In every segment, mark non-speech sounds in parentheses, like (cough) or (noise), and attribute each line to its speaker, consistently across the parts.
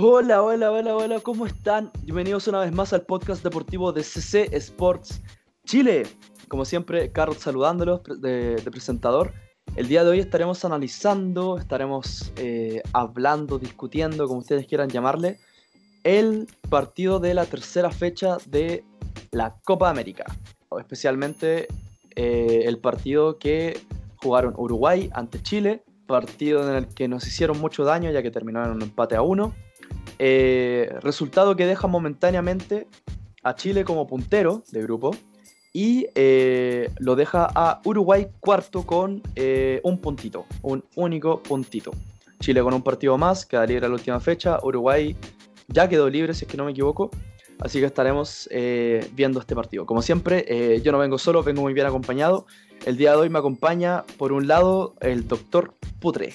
Speaker 1: Hola, hola, hola, hola, ¿cómo están? Bienvenidos una vez más al podcast deportivo de CC Sports Chile. Como siempre, Carlos saludándolos de, de presentador. El día de hoy estaremos analizando, estaremos eh, hablando, discutiendo, como ustedes quieran llamarle, el partido de la tercera fecha de la Copa América. Especialmente eh, el partido que jugaron Uruguay ante Chile, partido en el que nos hicieron mucho daño ya que terminaron un empate a uno eh, resultado que deja momentáneamente a Chile como puntero de grupo y eh, lo deja a Uruguay cuarto con eh, un puntito, un único puntito. Chile con un partido más, queda libre a la última fecha, Uruguay ya quedó libre si es que no me equivoco, así que estaremos viendo este partido. Como siempre, yo no vengo solo, vengo muy bien acompañado. El día de hoy me acompaña, por un lado, el doctor Putre.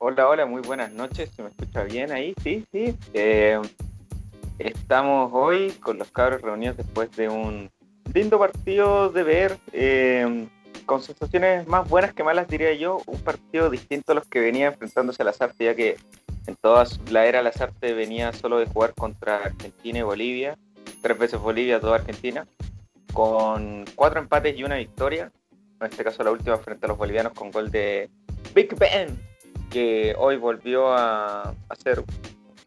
Speaker 2: Hola, hola, muy buenas noches. ¿Se me escucha bien ahí? Sí, sí. Eh, estamos hoy con los cabros reunidos después de un lindo partido de ver, eh, con sensaciones más buenas que malas, diría yo. Un partido distinto a los que venía enfrentándose a Lazarte, ya que en toda la era Lazarte venía solo de jugar contra Argentina y Bolivia, tres veces Bolivia, toda Argentina, con cuatro empates y una victoria. En este caso, la última frente a los bolivianos con gol de Big Ben que hoy volvió a, ser,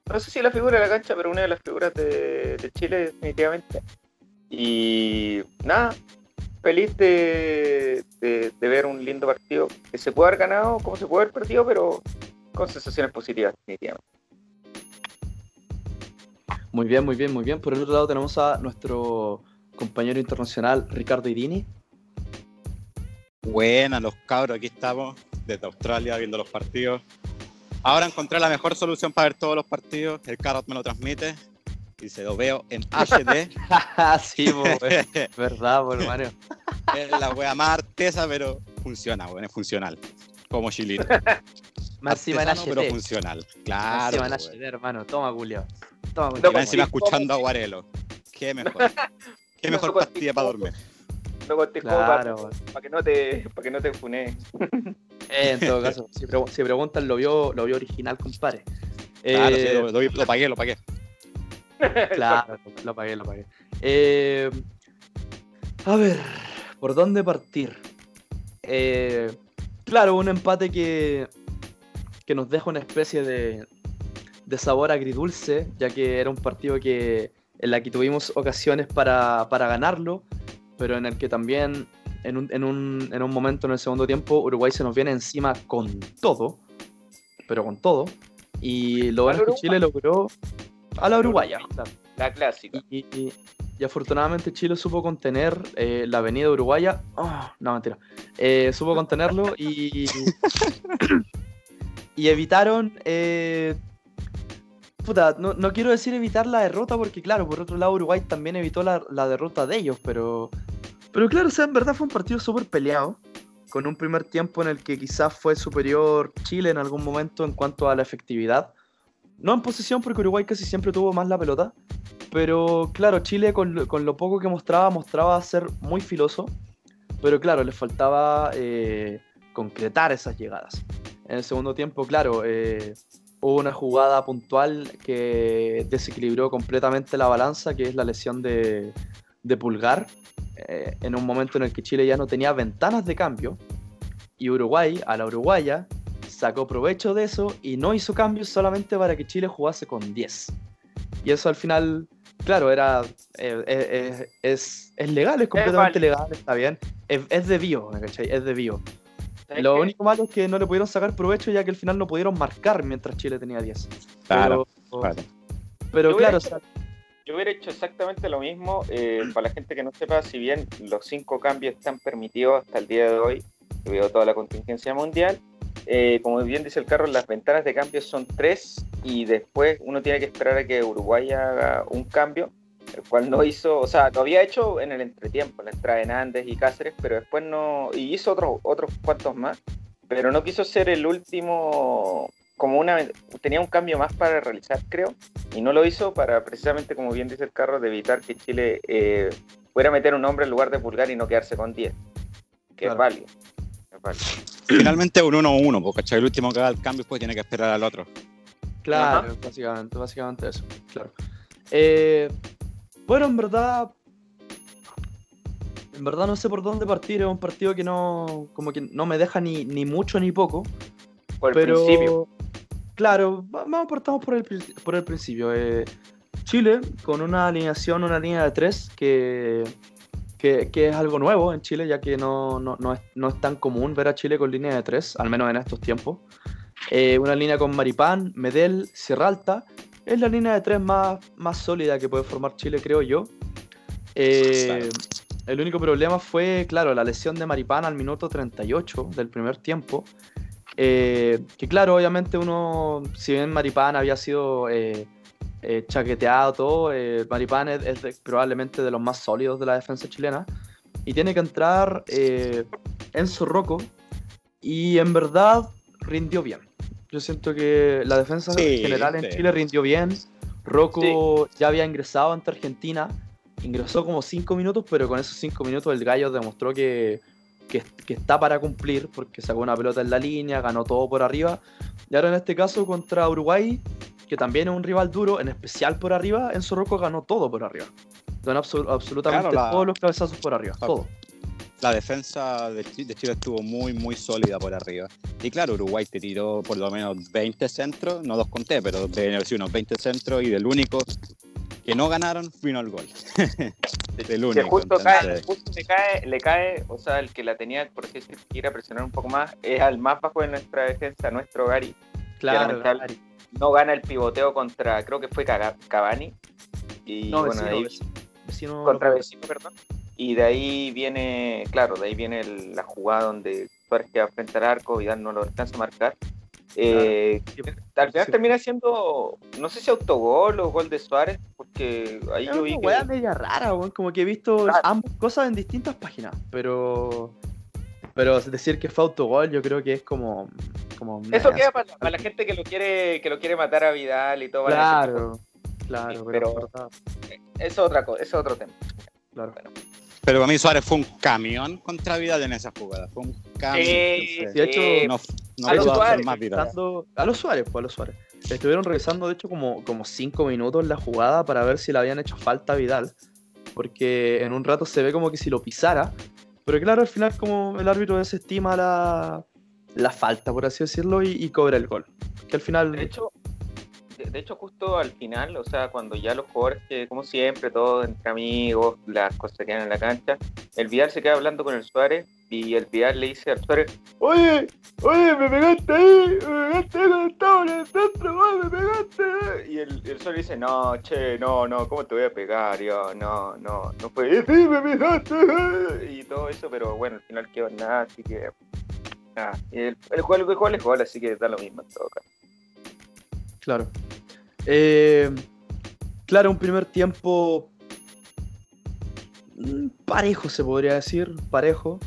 Speaker 2: no sé si la figura de la cancha, pero una de las figuras de, Chile definitivamente. Y nada, feliz de, ver un lindo partido que se puede haber ganado como se puede haber perdido, pero con sensaciones positivas definitivamente.
Speaker 1: Muy bien, muy bien, muy bien. Por el otro lado tenemos a nuestro compañero internacional Ricardo Irini.
Speaker 3: Buenas los cabros, aquí estamos desde Australia viendo los partidos. Ahora encontré la mejor solución para ver todos los partidos. El Carrot me lo transmite y se lo veo en HD. (laughs)
Speaker 1: sí, (laughs) verdad, por Mario.
Speaker 3: Es la wea más artesa, pero funciona, bueno, es funcional. Como chilito. (laughs)
Speaker 1: Más
Speaker 3: pero funcional. Claro.
Speaker 1: Más hermano. Toma, Julio.
Speaker 3: Toma, Julio. encima escuchando a Guarelo. Qué mejor. Qué mejor pastilla para dormir.
Speaker 2: No claro. para, que no te, para que no te fune.
Speaker 1: Eh, en todo (laughs) caso, si, preguntan, lo vio, lo vio original, compadre.
Speaker 3: Claro, sí, lo, lo, pagué, lo pagué. (laughs)
Speaker 1: Claro, lo pagué, lo pagué. Eh, a ver, ¿por dónde partir? Eh, claro, un empate que, que nos deja una especie de, de sabor agridulce, ya que era un partido que, en la que tuvimos ocasiones para, para ganarlo, pero en el que también en un, en, un, en un, momento en el segundo tiempo Uruguay se nos viene encima con todo, pero con todo. Y lo bueno que Chile logró a la uruguaya.
Speaker 2: La clásica.
Speaker 1: Y, afortunadamente Chile supo contener eh, la avenida uruguaya. Oh, no, mentira. Eh, supo contenerlo y, (laughs) y evitaron eh, Puta, no, quiero decir evitar la derrota porque claro, por otro lado Uruguay también evitó la, derrota de ellos, pero pero claro, o sea, en verdad fue un partido súper peleado, con un primer tiempo en el que quizás fue superior Chile en algún momento en cuanto a la efectividad. No en posición porque Uruguay casi siempre tuvo más la pelota, pero claro, Chile con, lo poco que mostraba, mostraba ser muy filoso, pero claro, le faltaba eh, concretar esas llegadas. En el segundo tiempo, claro, eh, hubo una jugada puntual que desequilibró completamente la balanza, que es la lesión de, de Pulgar, eh, en un momento en el que Chile ya no tenía ventanas de cambio y Uruguay, a la uruguaya, sacó provecho de eso y no hizo cambios solamente para que Chile jugase con 10. Y eso al final, claro, era eh, eh, es, es, legal, es completamente legal, está bien. Es, es de bio, Es de bio. Lo único malo es que no le pudieron sacar provecho ya que al final no pudieron marcar mientras Chile tenía 10.
Speaker 3: Claro,
Speaker 2: pero, claro, yo hubiera hecho exactamente lo mismo. Eh, para la gente que no sepa, si bien los cinco cambios están permitidos hasta el día de hoy, debido a toda la contingencia mundial, eh, como bien dice el carro, las ventanas de cambio son tres y después uno tiene que esperar a que Uruguay haga un cambio, el cual no hizo, o sea, lo había hecho en el entretiempo, la entrada de Nández y Cáceres, pero después no, y hizo otros otros cuantos más, pero no quiso ser el último como una tenía un cambio más para realizar, creo, y no lo hizo para precisamente, como bien dice el carro, de evitar que Chile eh, fuera a meter un hombre en lugar de Pulgar y no quedarse con 10, que es, válido,
Speaker 3: Finalmente un 1-1, porque el último que haga el cambio pues tiene que esperar al otro.
Speaker 1: Claro, básicamente, básicamente eso, claro. Eh, bueno, en verdad, en verdad no sé por dónde partir, es un partido que no, como que no me deja ni, ni mucho ni poco.
Speaker 2: Por el
Speaker 1: pero,
Speaker 2: principio.
Speaker 1: claro, va- vamos partamos por el, por el principio. Eh, Chile, con una alineación, una línea de tres que, que, que es algo nuevo en Chile, ya que no, no, no es, no es tan común ver a Chile con línea de tres, al menos en estos tiempos. Eh, una línea con Maripán, Medel, Sierra Alta. Es la línea de tres más, más sólida que puede formar Chile, creo yo. Eh. El único problema fue, claro, la lesión de Maripán al minuto 38 del primer tiempo. Eh, que claro, obviamente uno, si bien Maripán había sido eh, chaqueteado todo, Maripán es, es de- probablemente de los más sólidos de la defensa chilena. Y tiene que entrar eh, Enzo Rocco. Y en verdad rindió bien. Yo siento que la defensa
Speaker 3: Sí,
Speaker 1: general en
Speaker 3: sí.
Speaker 1: Chile rindió bien. Rocco ya había ingresado ante Argentina. Ingresó como 5 minutos, pero con esos 5 minutos el gallo demostró que, que, que está para cumplir, porque sacó una pelota en la línea, ganó todo por arriba. Y ahora en este caso contra Uruguay, que también es un rival duro, en especial por arriba, Enzo Rocco ganó todo por arriba. Ganó absol- absolutamente
Speaker 3: Claro, la-
Speaker 1: todos los cabezazos por arriba, todo.
Speaker 3: La defensa de Chi- de Chile estuvo muy, muy sólida por arriba. Y claro, Uruguay te tiró por lo menos 20 centros, no los conté, pero deben haber sido unos 20 centros y del único que no ganaron vino el gol. (laughs) del
Speaker 2: Que
Speaker 3: único.
Speaker 2: justo, cae, justo le, cae, le cae, o sea, el que la tenía, por así decir, que ir a presionar un poco más, es al más bajo de nuestra defensa, nuestro Gary.
Speaker 1: Claro,
Speaker 2: lamentable. No gana el pivoteo contra, creo que fue Cavani. Y
Speaker 1: No,
Speaker 2: bueno,
Speaker 1: vecino,
Speaker 2: de ahí,
Speaker 1: vecino, vecino
Speaker 2: contra
Speaker 1: no-
Speaker 2: vecino, perdón. Y de ahí viene, claro, de ahí viene el- la jugada donde Suárez queda frente al arco, Vidal no lo alcanza a marcar. Eh, Al final
Speaker 1: Sí.
Speaker 2: termina siendo, no sé si autogol o gol de Suárez, porque ahí yo vi
Speaker 1: una
Speaker 2: que...
Speaker 1: media rara. Como que he visto
Speaker 2: Claro.
Speaker 1: ambas cosas en distintas páginas. Pero. Pero decir que fue autogol, yo creo que es como. como
Speaker 2: Eso queda para, para la gente que lo quiere que lo quiere matar a Vidal y todo.
Speaker 1: Claro, claro,
Speaker 2: Sí,
Speaker 1: pero.
Speaker 2: Eso es otra cosa, es otro tema.
Speaker 1: claro.
Speaker 3: Pero para mí Suárez fue un camión contra Vidal en esa jugada. Fue un camión.
Speaker 2: Sí,
Speaker 3: entonces,
Speaker 1: de hecho,
Speaker 2: sí,
Speaker 3: no no
Speaker 2: a los Suárez,
Speaker 3: más.
Speaker 1: Revisando- a los Suárez, pues a los Suárez. Estuvieron revisando, de hecho, como, como cinco minutos la jugada para ver si le habían hecho falta a Vidal. Porque en un rato se ve como que si lo pisara. Pero claro, al final, como el árbitro desestima la, la falta, por así decirlo, y, y cobra el gol. Que al final.
Speaker 2: De hecho, de, hecho, justo al final, o sea, cuando ya los jugadores, como siempre, todos entre amigos, las cosas que en la cancha, el Vidal se queda hablando con el Suárez y el Vidal le dice al Suárez, oye, oye, me pegaste ahí, me pegaste ahí cuando estaba en el centro, me pegaste. Y el, el Suárez dice, no, che, no, no, ¿cómo te voy a pegar? Yo, no, no, no fue, "Eh, sí, me pegaste. Y todo eso, pero bueno, al final quedó nada, así que... Nada, el, el, gol, el gol es gol, así que da lo mismo en todo caso.
Speaker 1: Claro. Eh, claro, un primer tiempo mm, parejo, se podría decir, parejo.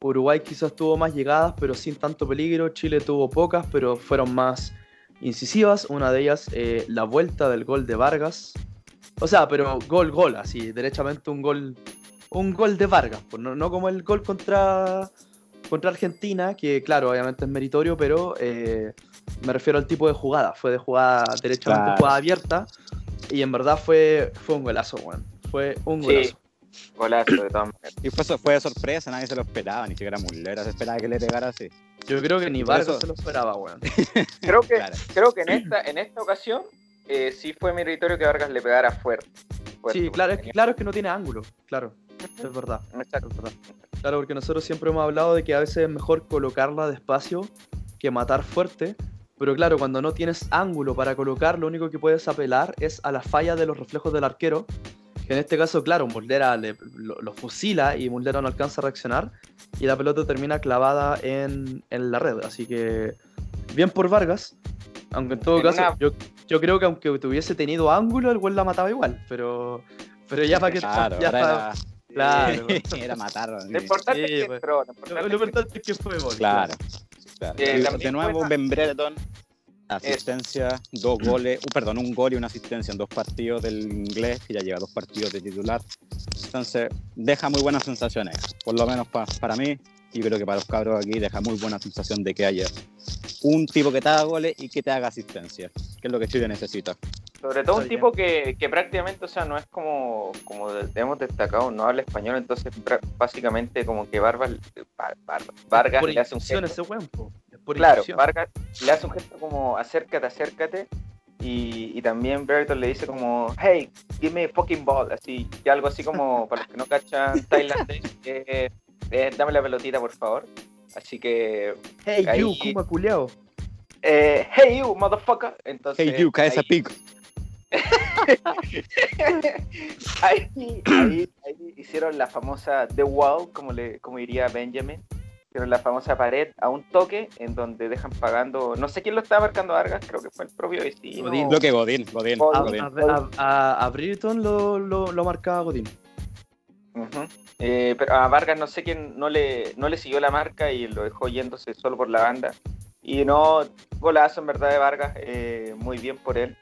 Speaker 1: Uruguay quizás tuvo más llegadas, pero sin tanto peligro. Chile tuvo pocas, pero fueron más incisivas. Una de ellas, eh, la vuelta del gol de Vargas. O sea, pero gol, gol, así, derechamente un gol, un gol de Vargas. Pues no, como el gol contra, contra Argentina, que claro, obviamente es meritorio, pero eh, me refiero al tipo de jugada. Fue de jugada derechamente
Speaker 3: Claro.
Speaker 1: jugada abierta. Y en verdad fue, fue un golazo, weón. Fue un
Speaker 2: Sí.
Speaker 1: golazo.
Speaker 2: Golazo, de todas maneras.
Speaker 3: Y fue, fue de sorpresa, nadie se lo esperaba, ni siquiera Mullera se esperaba que le pegara así.
Speaker 1: Yo creo que ni Vargas
Speaker 3: eso-
Speaker 1: se lo esperaba, weón. (laughs)
Speaker 2: Creo que,
Speaker 3: Claro.
Speaker 2: creo que en esta, en esta ocasión eh, sí fue meritorio que Vargas le pegara fuerte. fuerte,
Speaker 1: Sí, claro, es que, claro es que no tiene ángulo, claro. Es verdad,
Speaker 2: Exacto.
Speaker 1: es verdad. Claro, porque nosotros siempre hemos hablado de que a veces es mejor colocarla despacio que matar fuerte. Pero claro, cuando no tienes ángulo para colocar, lo único que puedes apelar es a la falla de los reflejos del arquero. Que en este caso, claro, Muslera le- lo, lo fusila y Muslera no alcanza a reaccionar. Y la pelota termina clavada en, en la red. Así que, bien por Vargas. Aunque en todo
Speaker 2: En
Speaker 1: caso,
Speaker 2: una-
Speaker 1: yo, yo creo que aunque tuviese tenido ángulo, el gol la mataba igual. Pero, pero ya para que.
Speaker 3: Claro,
Speaker 1: ya Claro. (laughs)
Speaker 3: era matarlo.
Speaker 2: Lo importante
Speaker 1: Sí,
Speaker 2: es que
Speaker 1: pues.
Speaker 2: entró. Lo
Speaker 1: Lo,
Speaker 2: importante
Speaker 1: lo
Speaker 2: es que-
Speaker 1: importante es que fue gol.
Speaker 3: Claro. claro.
Speaker 2: Eh,
Speaker 3: de nuevo, Ben Brereton asistencia, dos goles, uh, perdón, un gol y una asistencia en dos partidos del inglés, que ya lleva dos partidos de titular. Entonces, deja muy buenas sensaciones, por lo menos para mí, y creo que para los cabros aquí deja muy buena sensación de que haya un tipo que te haga goles y que te haga asistencia, que es lo que Chile necesita.
Speaker 2: Sobre todo un tipo que, que, prácticamente, o sea, no es como, como hemos destacado, no habla español, entonces básicamente como que Vargas, Vargas le hace un gesto. Ese claro, Vargas le hace un gesto como acércate, acércate. Y, y también Brereton le dice como, hey, give me a fucking ball, así, y algo así como, (laughs) para los que no cachan tailandés, eh, eh, dame la pelotita, por favor. Así que...
Speaker 1: Hey, you, Kuma culiao.
Speaker 2: Eh, hey you, motherfucker. Entonces,
Speaker 3: hey you, cae esa pico. (laughs)
Speaker 2: ahí, ahí, ahí, hicieron la famosa The Wall, como, le, como diría Benjamin. Hicieron la famosa pared a un toque en donde dejan pagando. No sé quién lo estaba marcando Vargas, creo que fue el propio vecino.
Speaker 3: Lo que Godín, Godín.
Speaker 1: A, a, Britton lo, lo, lo, marcaba Godín.
Speaker 2: Eh, pero a Vargas no sé quién no le, no le siguió la marca y lo dejó yéndose solo por la banda. Y no, golazo en verdad de Vargas, eh, muy bien por él.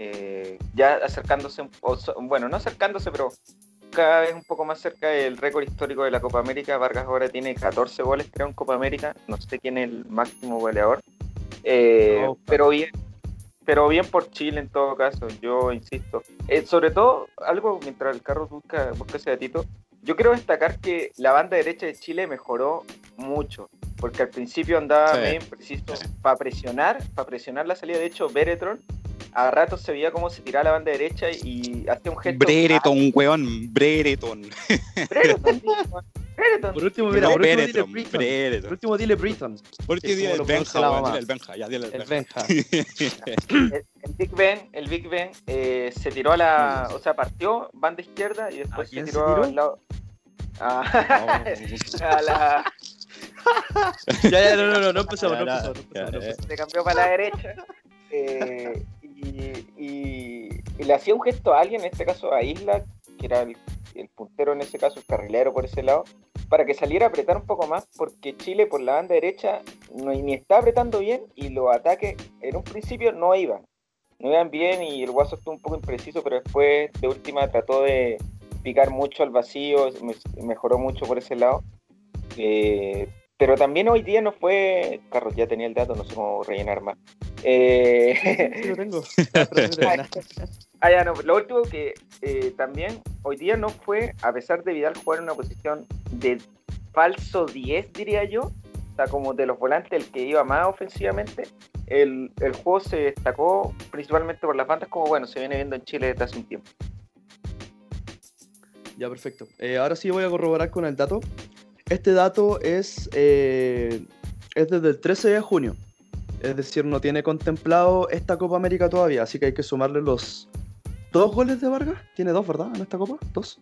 Speaker 2: Eh, ya acercándose, bueno, no acercándose, pero cada vez un poco más cerca del récord histórico de la Copa América. Vargas ahora tiene 14 goles, creo, en Copa América. No sé quién es el máximo goleador. Eh, pero bien, pero bien por Chile en todo caso, yo insisto. Eh, sobre todo, algo mientras el carro busca, busca ese datito, yo quiero destacar que la banda derecha de Chile mejoró mucho, porque al principio andaba bien preciso para presionar, para presionar la salida. De hecho, Beretron a rato se veía cómo se tiraba la banda derecha y hacía un gesto.
Speaker 3: Brereton, weón, Brereton.
Speaker 2: Brereton, (laughs)
Speaker 1: Brereton. Por último, mira, por último dile Brereton. Por último dile Brereton.
Speaker 3: Por último dile el Benja, weón, el Benja, ya dile
Speaker 1: el Benja. (laughs)
Speaker 2: el, Big Ben, el Big Ben eh, se tiró a la, o sea, partió banda izquierda y después se tiró, al lado. A, (laughs) a la.
Speaker 1: ya, ya, no, no, no, no empezamos, no empezamos.
Speaker 2: Se cambió para la derecha. Eh, y, le hacía un gesto a alguien, en este caso a Isla, que era el, puntero en ese caso, el carrilero por ese lado, para que saliera a apretar un poco más, porque Chile por la banda derecha no, ni está apretando bien y los ataques en un principio no iban. No iban bien y el Guaso estuvo un poco impreciso, pero después de última trató de picar mucho al vacío, mejoró mucho por ese lado. Eh, pero también hoy día no fue. Carlos, ya tenía el dato, no sé cómo rellenar más.
Speaker 1: Eh... Sí, lo tengo. (laughs)
Speaker 2: ah, ya, no. Lo último que eh, también hoy día no fue, a pesar de Vidal jugar en una posición de falso 10, diría yo, o sea, como de los volantes, el que iba más ofensivamente, el, el juego se destacó principalmente por las bandas, como bueno, se viene viendo en Chile desde hace un tiempo.
Speaker 1: Ya, perfecto. Eh, ahora sí voy a corroborar con el dato. Este dato es, eh, es desde el 13 de junio. Es decir, no tiene contemplado esta Copa América todavía, así que hay que sumarle los dos goles de Vargas. Tiene dos, ¿verdad? En esta Copa, dos.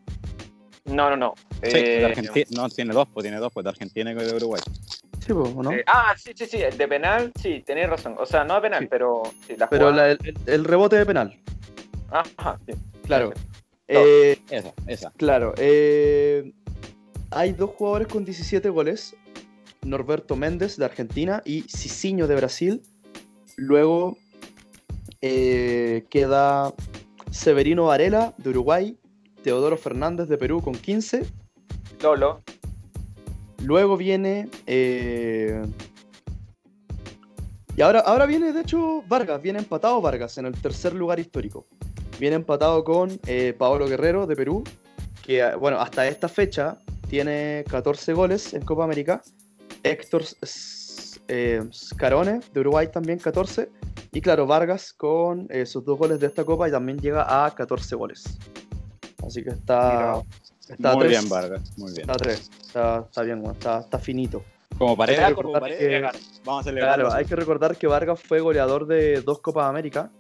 Speaker 2: No, no, no.
Speaker 3: Sí, de eh, Argentina, no, tiene dos, pues tiene dos, pues de Argentina y de Uruguay.
Speaker 1: Sí, pues, ¿no?
Speaker 2: Eh, ah, sí, sí, sí, de penal, sí, tenéis razón. O sea, no de penal, pero
Speaker 1: Pero el, rebote de penal.
Speaker 2: Ajá, sí.
Speaker 1: Claro.
Speaker 3: esa, esa.
Speaker 1: Claro. Eh, hay dos jugadores con 17 goles, Norberto Méndez de Argentina y Cicinho de Brasil. Luego eh, queda Severino Varela de Uruguay, Teodoro Fernández de Perú con 15.
Speaker 2: Lolo.
Speaker 1: Luego viene... Eh, y ahora, ahora viene, de hecho, Vargas, viene empatado Vargas en el tercer lugar histórico. Viene empatado con eh, Paolo Guerrero de Perú, que, bueno, hasta esta fecha tiene 14 goles en Copa América. Héctor eh, Scarone de Uruguay también 14. Y claro, Vargas con eh, sus dos goles de esta Copa y también llega a 14 goles. Así que está. está
Speaker 3: muy bien, Vargas. Muy bien.
Speaker 1: Está 3. Está, bien, está, está finito.
Speaker 3: Como pareja,
Speaker 1: como Vamos a celebrar. Claro, hay que recordar que Vargas fue goleador de dos Copas América,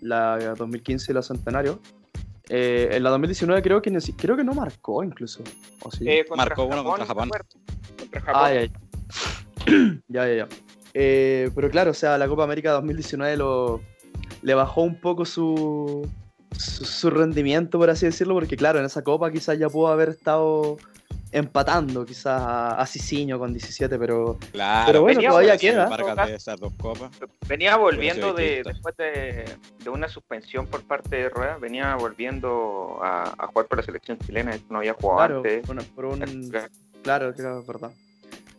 Speaker 1: la 2015 y la Centenario. Eh, en la 2019 creo que, creo que no marcó incluso.
Speaker 3: Eh, marcó uno contra Japón.
Speaker 1: Contra Japón. Ah, (clears throat) ya, ya. ya, eh, pero claro, o sea, la Copa América 2019 lo, le bajó un poco su, su, rendimiento, por así decirlo, porque claro, en esa Copa quizás ya pudo haber estado empatando quizás a, Cicinho con 17, pero,
Speaker 3: Claro,
Speaker 1: pero bueno,
Speaker 2: venía
Speaker 1: todavía queda.
Speaker 3: Vargas de esas dos copas.
Speaker 2: Venía volviendo de, después de, de una suspensión por parte de Rueda, venía volviendo a, a jugar por la selección chilena, no había jugado
Speaker 1: Claro,
Speaker 2: antes.
Speaker 1: por, por un, claro, claro, es verdad.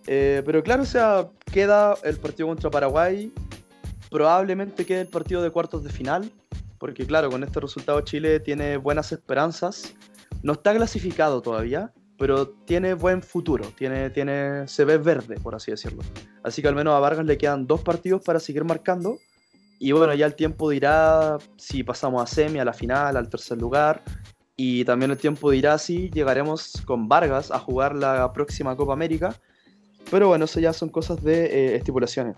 Speaker 1: Eh, pero claro, o sea, queda el partido contra Paraguay, probablemente quede el partido de cuartos de final, porque claro, con este resultado Chile tiene buenas esperanzas. No está clasificado todavía, pero tiene buen futuro, tiene, tiene, se ve verde, por así decirlo. Así que al menos a Vargas le quedan dos partidos para seguir marcando. Y bueno, ya el tiempo dirá si pasamos a semi, a la final, al tercer lugar. Y también el tiempo dirá si llegaremos con Vargas a jugar la próxima Copa América. Pero bueno, eso ya son cosas de eh, estipulaciones.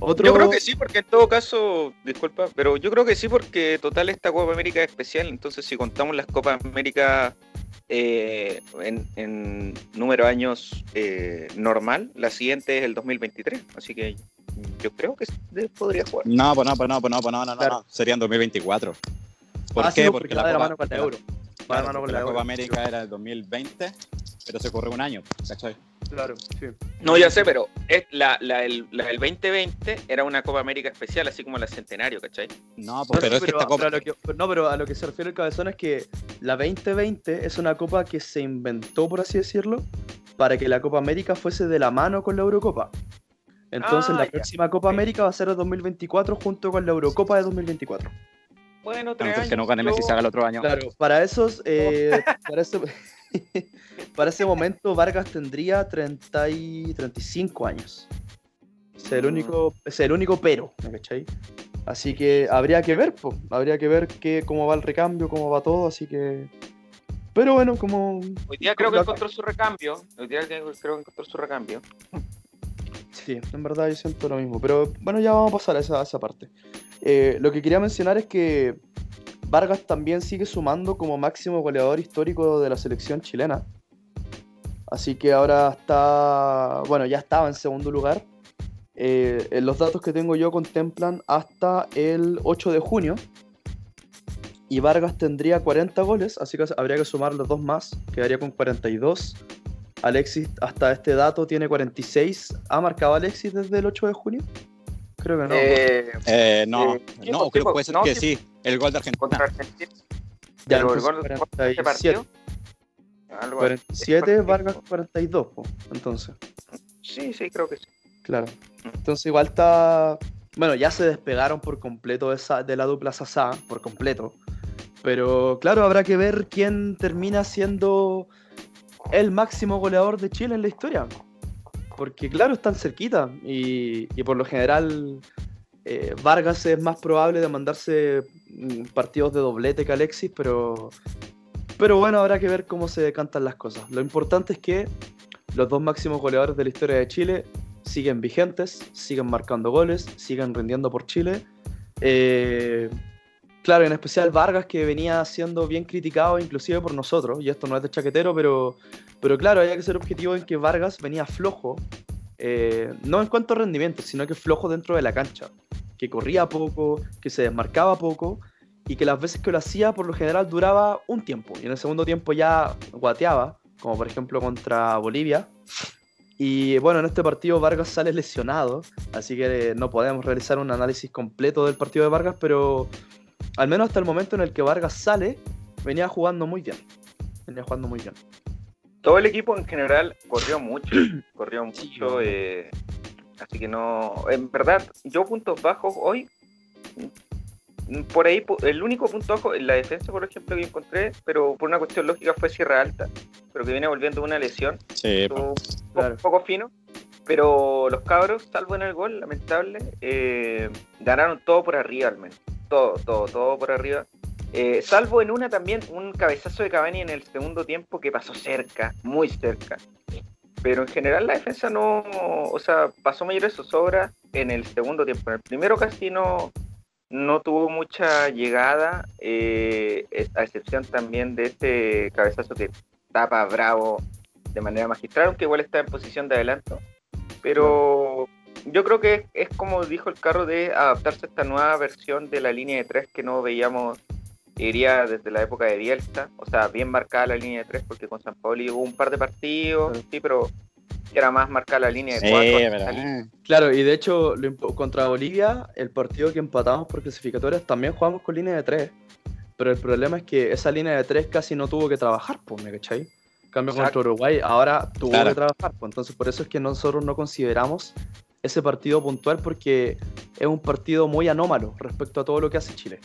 Speaker 1: Otro...
Speaker 2: Yo creo que sí, porque en todo caso, disculpa, pero yo creo que sí, porque total esta Copa América es especial, entonces si contamos las Copas América eh, en, en número de años eh, normal, la siguiente es el 2023, así que yo creo que podría jugar.
Speaker 3: No, pues no, pues no, pues no, pues no, no, no,
Speaker 1: Claro.
Speaker 3: no. Sería en 2024. ¿Por
Speaker 1: Ah, sí,
Speaker 3: qué?
Speaker 1: porque va de la mano con la Euro.
Speaker 3: Claro,
Speaker 1: mano con
Speaker 3: porque
Speaker 1: la
Speaker 3: la
Speaker 1: Euro.
Speaker 3: Copa América era el 2020, pero se corre un año, ¿cachai?
Speaker 1: Claro, sí.
Speaker 2: No, ya sé, pero es la, la, el, la del 2020 era una Copa América especial, así como la Centenario, ¿cachai?
Speaker 3: No, pues,
Speaker 1: No,
Speaker 3: pero es que esta Copa...
Speaker 1: pero a lo que- pero no, pero a lo que se refiere el cabezón es que la 2020 es una copa que se inventó, por así decirlo, para que la Copa América fuese de la mano con la Eurocopa. Entonces
Speaker 2: Ah,
Speaker 1: la
Speaker 2: ya.
Speaker 1: próxima Copa. América va a ser el 2024 junto con la Eurocopa de 2024.
Speaker 2: Bueno, tres
Speaker 3: ser que
Speaker 2: años,
Speaker 3: no gane Messi
Speaker 2: yo-
Speaker 3: se haga el otro año.
Speaker 1: Claro, para esos, eh, (laughs) para, ese, (laughs) para ese momento Vargas tendría 30 y 35 años. Es el
Speaker 2: Mm.
Speaker 1: único, es el único pero, ¿me cachai? Así que habría que ver, po, habría que ver qué, cómo va el recambio, cómo va todo, así que... Pero bueno, como...
Speaker 2: Hoy día creo que encontró su recambio. Hoy día creo que encontró su recambio.
Speaker 1: Sí, en verdad yo siento lo mismo. Pero bueno, ya vamos a pasar a esa, parte. Eh, lo que quería mencionar es que Vargas también sigue sumando como máximo goleador histórico de la selección chilena. Así que ahora está, bueno, ya estaba en segundo lugar. Eh, los datos que tengo yo contemplan hasta el 8 de junio. Y Vargas tendría 40 goles, así que habría que sumar los dos más, quedaría con 42. Alexis hasta este dato tiene 46. ¿Ha marcado Alexis desde el 8 de junio? Creo que no.
Speaker 2: Eh,
Speaker 3: Eh, no,
Speaker 2: Eh, sí,
Speaker 3: no, creo puede ser
Speaker 2: no,
Speaker 3: que
Speaker 2: sí.
Speaker 3: El gol de Argentina.
Speaker 2: contra Argentina.
Speaker 1: ya,
Speaker 2: pero el gol de este
Speaker 1: 47.
Speaker 2: partido. algo así.
Speaker 1: 47, Vargas 42, po, entonces.
Speaker 2: Sí, sí, creo que sí.
Speaker 1: Claro. Entonces igual está... Bueno, ya se despegaron por completo de, esa- de la dupla Sasa, por completo. Pero claro, habrá que ver quién termina siendo el máximo goleador de Chile en la historia. Porque claro, están cerquita. Y, y por lo general eh, Vargas es más probable de mandarse mm, partidos de doblete que Alexis, pero... Pero bueno, habrá que ver cómo se decantan las cosas. Lo importante es que los dos máximos goleadores de la historia de Chile siguen vigentes, siguen marcando goles, siguen rindiendo por Chile. Eh, claro, en especial Vargas, que venía siendo bien criticado inclusive por nosotros, y esto no es de chaquetero, pero, pero claro, hay que ser objetivo en que Vargas venía flojo, eh, no en cuanto a rendimiento, sino que flojo dentro de la cancha, que corría poco, que se desmarcaba poco, y que las veces que lo hacía por lo general duraba un tiempo, y en el segundo tiempo ya guateaba, como por ejemplo contra Bolivia. Y bueno, en este partido Vargas sale lesionado, así que no podemos realizar un análisis completo del partido de Vargas, pero al menos hasta el momento en el que Vargas sale, venía jugando muy bien. Venía jugando muy bien.
Speaker 2: Todo el equipo en general corrió mucho, (clears throat) corrió mucho, eh, así que no, en verdad, yo puntos bajos hoy, por ahí, el único punto bajo en la defensa, por ejemplo, que encontré, pero por una cuestión lógica fue Sierra Alta, pero que viene volviendo una lesión,
Speaker 3: Sí,
Speaker 2: un
Speaker 1: Claro.
Speaker 2: poco fino, pero los cabros, salvo en el gol, lamentable, eh, ganaron todo por arriba al menos, todo, todo, por arriba. Eh, salvo en una también, un cabezazo de Cavani en el segundo tiempo que pasó cerca, muy cerca. Pero en general la defensa no, o sea, pasó mayores zozobras en el segundo tiempo. En el primero casi no, no tuvo mucha llegada, eh, a excepción también de este cabezazo que tapa Bravo de manera magistral, aunque igual está en posición de adelanto. Pero yo creo que es, es como dijo el carro de adaptarse a esta nueva versión de la línea de tres que no veíamos iría desde la época de Bielsa, o sea, bien marcada la línea de tres, porque con San Pauli hubo un par de partidos, sí, pero era más marcada la línea de cuatro.
Speaker 1: claro, y de hecho, contra Bolivia, el partido que empatamos por clasificatorias, también jugamos con línea de tres. Pero el problema es que esa línea de tres casi no tuvo que trabajar, pues, ¿me cachai? cambio contra Uruguay, ahora tuvo que trabajar. Pues, entonces, por eso es que nosotros no consideramos ese partido puntual porque es un partido muy anómalo respecto a todo lo que hace Chile.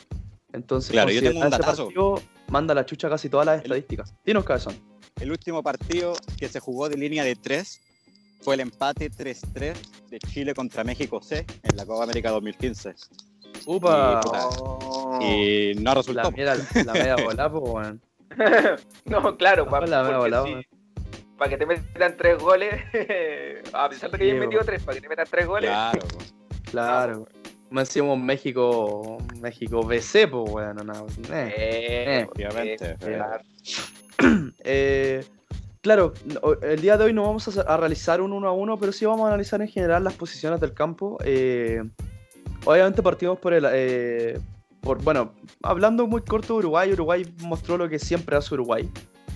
Speaker 1: Entonces,
Speaker 3: claro, yo tengo un ese partido
Speaker 1: manda la chucha casi todas las estadísticas. Dinos, cabezón.
Speaker 3: El último partido que se jugó de línea de 3 fue el empate 3-3 de Chile contra México C en la Copa América 2015.
Speaker 1: ¡Upa!
Speaker 3: Y, no resultó.
Speaker 1: La, mira, la media bola, pues, (laughs)
Speaker 2: no, claro, para, para que te metan tres goles, (laughs) a pesar de que hayan metido tres, para que te metan tres goles.
Speaker 1: Claro, (laughs) claro. Me decimos México, México BC, pues bueno, no,
Speaker 2: eh, eh, obviamente.
Speaker 1: Eh, claro, (clears throat) el día de hoy no vamos a, realizar un uno a uno, pero sí vamos a analizar en general las posiciones del campo. obviamente partimos por el bueno, hablando muy corto de Uruguay, Uruguay mostró lo que siempre hace Uruguay.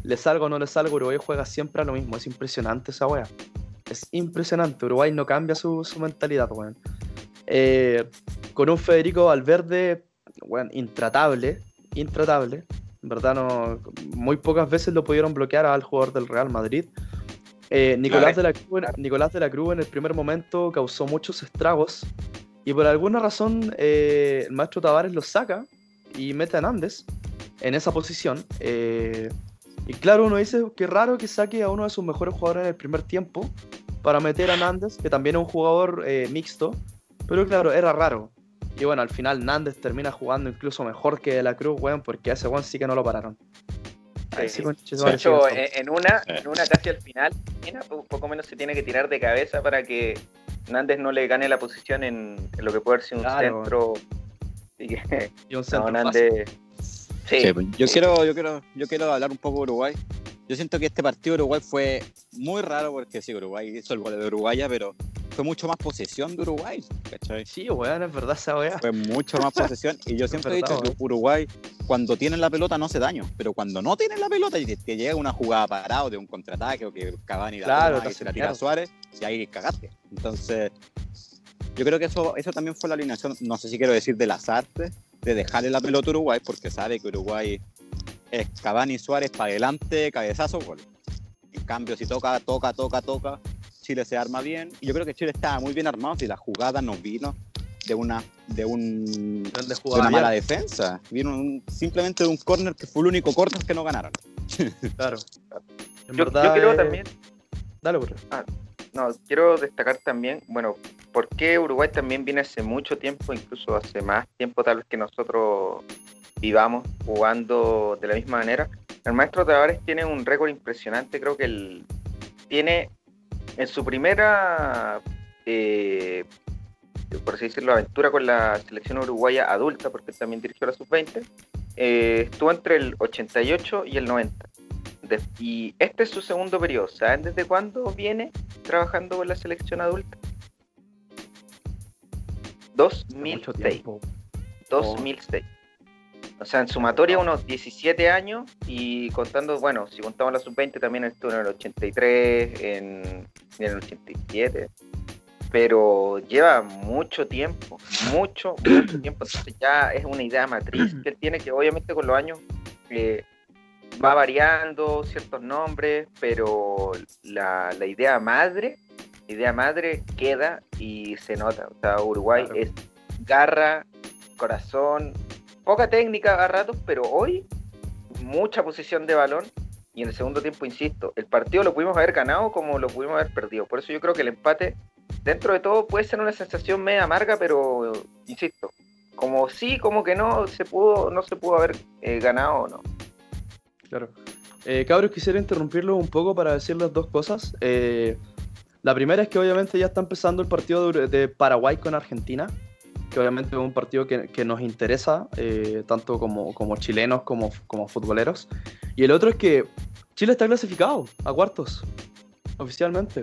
Speaker 1: Le salga o no le salga, Uruguay juega siempre a lo mismo. Es impresionante esa wea. Es impresionante. Uruguay no cambia su, mentalidad, weón. Eh, con un Federico Valverde, weón, intratable. Intratable. En verdad, no, muy pocas veces lo pudieron bloquear al jugador del Real Madrid. Eh, Nicolás, de la Cruz, Nicolás de la Cruz en el primer momento causó muchos estragos y por alguna razón, eh, el maestro Tavares lo saca y mete a Nández en esa posición. Eh, y claro, uno dice que raro que saque a uno de sus mejores jugadores en el primer tiempo para meter a Nández, que también es un jugador eh, mixto. Pero claro, era raro. Y bueno, al final Nández termina jugando incluso mejor que De la Cruz, weón, porque a ese weón sí que no lo pararon.
Speaker 2: de hecho, en una, en una casi al final, un poco menos se tiene que tirar de cabeza para que Nández no le gane la posición en, lo que puede ser un centro. (laughs)
Speaker 1: Y, un centro
Speaker 3: Sí. Pues, yo quiero, yo quiero, yo quiero hablar un poco de Uruguay. Yo siento que este partido de Uruguay fue muy raro porque sí, Uruguay hizo el gol de Uruguaya, pero fue mucho más posesión de Uruguay. ¿cachai?
Speaker 1: Sí, weón, es verdad esa weá.
Speaker 3: Fue mucho más posesión. Y yo (laughs) siempre he dicho que Uruguay, cuando tienen la pelota, no hace daño. Pero cuando no tienen la pelota y que, llega una jugada parado de un contraataque o que Cavani la
Speaker 1: claro,
Speaker 3: y se la tira a Suárez, y ahí cagaste. Entonces, yo creo que eso, eso también fue la alineación, no sé si quiero decir de las artes, de dejarle la pelota a Uruguay, porque sabe que Uruguay es Cavani Suárez para adelante, cabezazo, gol. En cambio, si toca, toca, toca, toca, Chile se arma bien. Y yo creo que Chile estaba muy bien armado si la jugada no vino de una de un de una mala defensa. Vino simplemente de un corner que fue el único corner que no ganaron.
Speaker 1: Claro.
Speaker 2: yo, creo también.
Speaker 1: Dale,
Speaker 2: ah, no, quiero destacar también, bueno, por qué Uruguay también viene hace mucho tiempo, incluso hace más tiempo tal vez que nosotros vivamos jugando de la misma manera. El maestro Tavares tiene un récord impresionante, creo que él tiene en su primera, eh, por así decirlo, aventura con la selección uruguaya adulta, porque también dirigió la sub-20, eh, estuvo entre el 88 y el 90. Y este es su segundo periodo. ¿Saben desde cuándo viene trabajando con la selección adulta? 2006. 2006. O sea, en sumatoria unos 17 años y contando, bueno, si contamos la sub-20 también estuvo en el 83, en, en el 87, pero lleva mucho tiempo, mucho, mucho tiempo. Entonces ya es una idea matriz que él tiene que obviamente con los años eh, va variando ciertos nombres, pero la, la, idea madre, idea madre queda y se nota. O sea, Uruguay es garra, corazón, poca técnica a ratos, pero hoy mucha posición de balón. Y en el segundo tiempo, insisto, el partido lo pudimos haber ganado como lo pudimos haber perdido. Por eso yo creo que el empate, dentro de todo, puede ser una sensación media amarga, pero insisto, como sí, como que no se pudo, no se pudo haber eh, ganado o no.
Speaker 1: Claro. Eh, cabros, quisiera interrumpirlo un poco para decirles dos cosas. Eh, la primera es que obviamente ya está empezando el partido de Paraguay con Argentina que obviamente es un partido que, nos interesa, eh, tanto como, chilenos como, como futboleros. Y el otro es que Chile está clasificado a cuartos, oficialmente.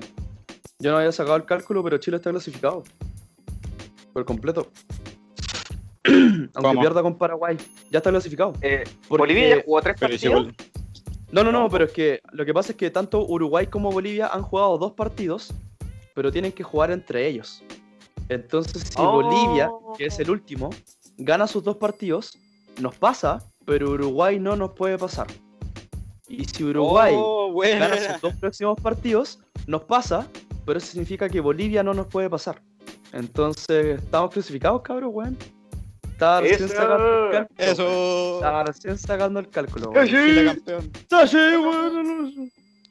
Speaker 1: Yo no había sacado el cálculo, pero Chile está clasificado. Por completo. (clears throat) Aunque
Speaker 3: ¿Cómo?
Speaker 1: pierda con Paraguay. Ya está clasificado.
Speaker 2: Eh,
Speaker 1: Porque-
Speaker 2: Bolivia ya jugó tres partidos.
Speaker 1: No, no, no, pero es que lo que pasa es que tanto Uruguay como Bolivia han jugado dos partidos, pero tienen que jugar entre ellos. Entonces, si
Speaker 2: Oh.
Speaker 1: Bolivia, que es el último, gana sus dos partidos, nos pasa, pero Uruguay no nos puede pasar. Y si Uruguay
Speaker 3: Oh,
Speaker 1: gana sus dos próximos partidos, nos pasa, pero eso significa que Bolivia no nos puede pasar. Entonces, ¿estamos clasificados, cabros, weón? Estaba recién
Speaker 2: Eso.
Speaker 1: sacando el cálculo. weón.
Speaker 3: Eso.
Speaker 1: Estaba recién sacando el cálculo, weón.
Speaker 3: Chile campeón.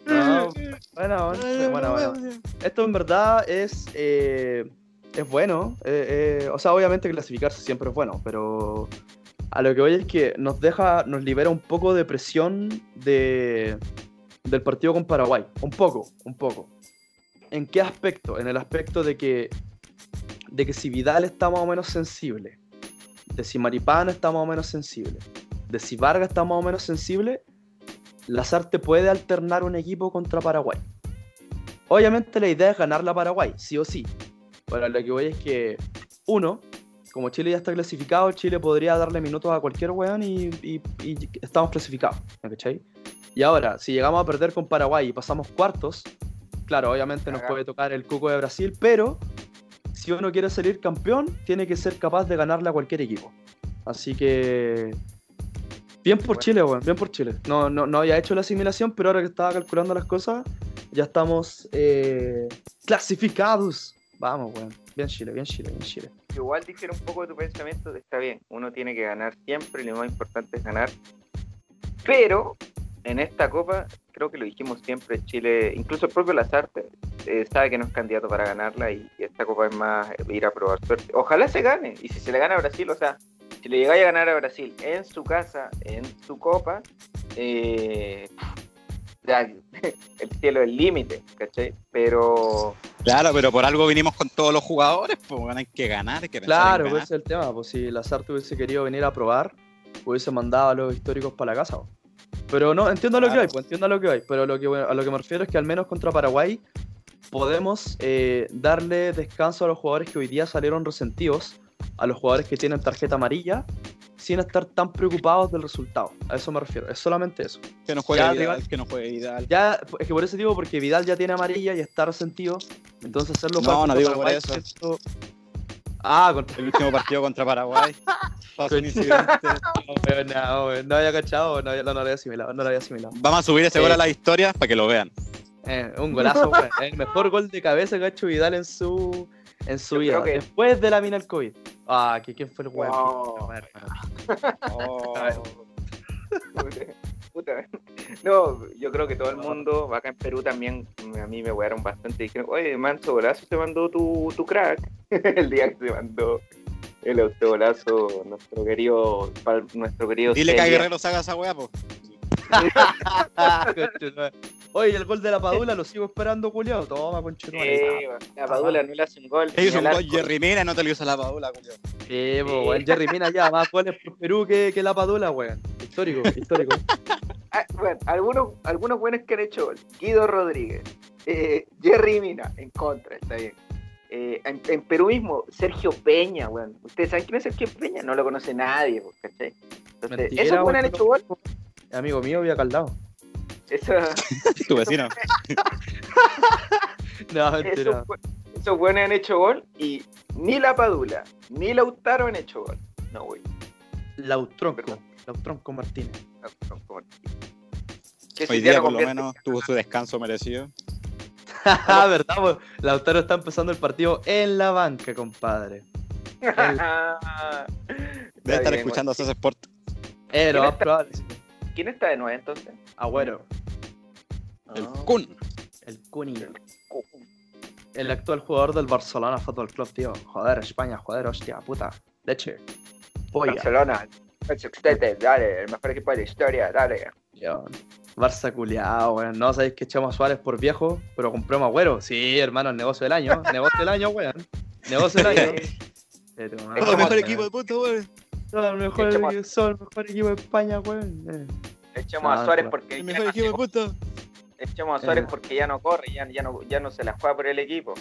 Speaker 1: No, bueno, bueno, bueno, bueno. Esto en verdad es, eh, es bueno. eh, eh, o sea, obviamente clasificarse siempre es bueno, pero a lo que voy es que nos deja, nos libera un poco de presión de, del partido con Paraguay. Un poco, un poco. ¿En qué aspecto? En el aspecto de que, de que si Vidal está más o menos sensible, de si Maripán está más o menos sensible, de si Vargas está más o menos sensible, Lazarte puede alternar un equipo contra Paraguay. Obviamente la idea es ganar la Paraguay, sí o sí. Pero lo que voy es que, uno, como Chile ya está clasificado, Chile podría darle minutos a cualquier weón y, y- y estamos clasificados, ¿me cachai? Y ahora, si llegamos a perder con Paraguay y pasamos cuartos, claro, obviamente nos puede tocar el cuco de Brasil, pero si uno quiere salir campeón, tiene que ser capaz de ganarle a cualquier equipo. Así que. Bien por
Speaker 2: Bueno.
Speaker 1: Chile, weón, bien por Chile. No, no, no había hecho la asimilación, pero ahora que estaba calculando las cosas, ya estamos eh, clasificados. Vamos, weón. Bien Chile, bien Chile, bien Chile.
Speaker 2: Igual difiere un poco de tu pensamiento está bien, uno tiene que ganar siempre lo más importante es ganar. Pero en esta copa, creo que lo dijimos siempre, Chile, incluso el propio Lazarte, eh, sabe que no es candidato para ganarla y, y esta copa es más eh, ir a probar suerte. Ojalá se gane, y si se le gana a Brasil, o sea, si le llegáis a ganar a Brasil en su casa, en su copa, eh, ya, (laughs) el cielo es el límite, ¿cachai? Pero
Speaker 3: Claro, pero por algo vinimos con todos los jugadores, pues hay que ganar, hay que pensar
Speaker 1: Claro,
Speaker 3: en
Speaker 1: pues
Speaker 3: ganar.
Speaker 1: ese es el tema. Pues si Lazarte hubiese querido venir a probar, hubiese mandado a los históricos para la casa. po. Pero no, entiendo lo que hay, pues entiendo lo que hay. Pero lo que, a lo que me refiero es que al menos contra Paraguay podemos eh, darle descanso a los jugadores que hoy día salieron resentidos, a los jugadores que tienen tarjeta amarilla, sin estar tan preocupados del resultado. A eso me refiero, es solamente eso.
Speaker 3: Que no juegue
Speaker 1: Ya,
Speaker 3: Vidal, que no juegue Vidal.
Speaker 1: Ya, es que por eso digo, porque Vidal ya tiene amarilla y está resentido, entonces hacerlo
Speaker 3: No,
Speaker 1: jugar
Speaker 3: no
Speaker 1: contra
Speaker 3: digo por eso.
Speaker 1: siento- Ah, contra
Speaker 3: El último partido contra Paraguay. (laughs) Pasó un incidente.
Speaker 1: No, había cachado, no, había- no lo había asimilado, no lo había asimilado.
Speaker 3: Vamos a subir ese gol
Speaker 1: Eh.
Speaker 3: a la historia para que lo vean.
Speaker 1: Eh, un golazo, (laughs) weón. El mejor gol de cabeza que ha hecho Vidal en su, en su
Speaker 2: Yo
Speaker 1: vida.
Speaker 2: que-
Speaker 1: Después de la mina del COVID. Ah, que quién fue el weón.
Speaker 2: Wow. (laughs)
Speaker 3: Oh.
Speaker 2: Puta. (laughs) No, yo creo que todo el mundo, acá en Perú también, a mí me wearon bastante. Dijeron, oye, manso golazo se mandó tu, tu crack. (laughs) el día que se mandó el autogolazo, nuestro querido, nuestro querido.
Speaker 3: Dile que a
Speaker 2: Celia.
Speaker 3: Guerrero se haga esa weá, pues. (laughs)
Speaker 1: Oye, el gol de la Padula lo sigo esperando, Julián. Toma, conchetumare.
Speaker 2: Sí, la Padula no le hace un gol.
Speaker 3: Te hizo un gol
Speaker 2: arco.
Speaker 3: Jerry Mina no te lo hizo la paula, Julio.
Speaker 1: Sí, weón. Jerry Mina ya, más goles por Perú que, que la Padula, weón. Histórico, histórico. (laughs)
Speaker 2: Ah, bueno, algunos, algunos buenos que han hecho gol. Guido Rodríguez, eh, Jerry Mina, en contra, está bien. Eh, en, en Perú mismo, Sergio Peña, weón. ¿Ustedes saben quién es Sergio Peña? No lo conoce nadie, pues, ¿cachai? Entonces,
Speaker 1: Mentira,
Speaker 2: esos buenos han hecho gol.
Speaker 1: Amigo mío, había caldado.
Speaker 2: Eso, (laughs)
Speaker 3: Tu vecino. (laughs)
Speaker 1: No, mentira.
Speaker 2: esos, bu- esos buenos han hecho gol y ni la Padula, ni Lautaro han hecho gol. No, güey.
Speaker 1: Lautronco. Lautronco Martínez.
Speaker 2: Que si
Speaker 3: Hoy día por lo menos tuvo su descanso merecido.
Speaker 1: Ah, (laughs) verdad, po? Lautaro está empezando el partido en la banca, compadre.
Speaker 3: Debe estar
Speaker 2: bien,
Speaker 3: escuchando ese Sport.
Speaker 1: Eh, lo
Speaker 2: ¿Quién
Speaker 1: más
Speaker 2: está?
Speaker 1: probable.
Speaker 2: ¿Quién está de nuevo entonces?
Speaker 1: Agüero,
Speaker 3: El
Speaker 2: Ah.
Speaker 3: Kun.
Speaker 1: el Cuni. El actual jugador del Barcelona Fútbol Club, tío. Joder, España, joder, hostia, puta. Leche. Polla.
Speaker 2: Barcelona, el dale, el mejor equipo de la historia, dale.
Speaker 1: Tío, Barça culiao, weón. No sabéis que echamos a Suárez por viejo, pero compramos Agüero. Sí, hermano, el negocio del año. negocio del año, weón. Negocio del año. (laughs) Pero,
Speaker 3: el mejor
Speaker 2: el-
Speaker 3: equipo de punto, weón.
Speaker 1: Son el mejor, son el mejor equipo de España, weón. Eh.
Speaker 2: Echemos
Speaker 1: Ah,
Speaker 2: a Suárez porque
Speaker 3: El
Speaker 2: ¿quién
Speaker 3: mejor equipo de
Speaker 2: echemos a Suárez
Speaker 1: Eh.
Speaker 2: porque ya no corre, ya, ya, no, ya no se la juega por el equipo.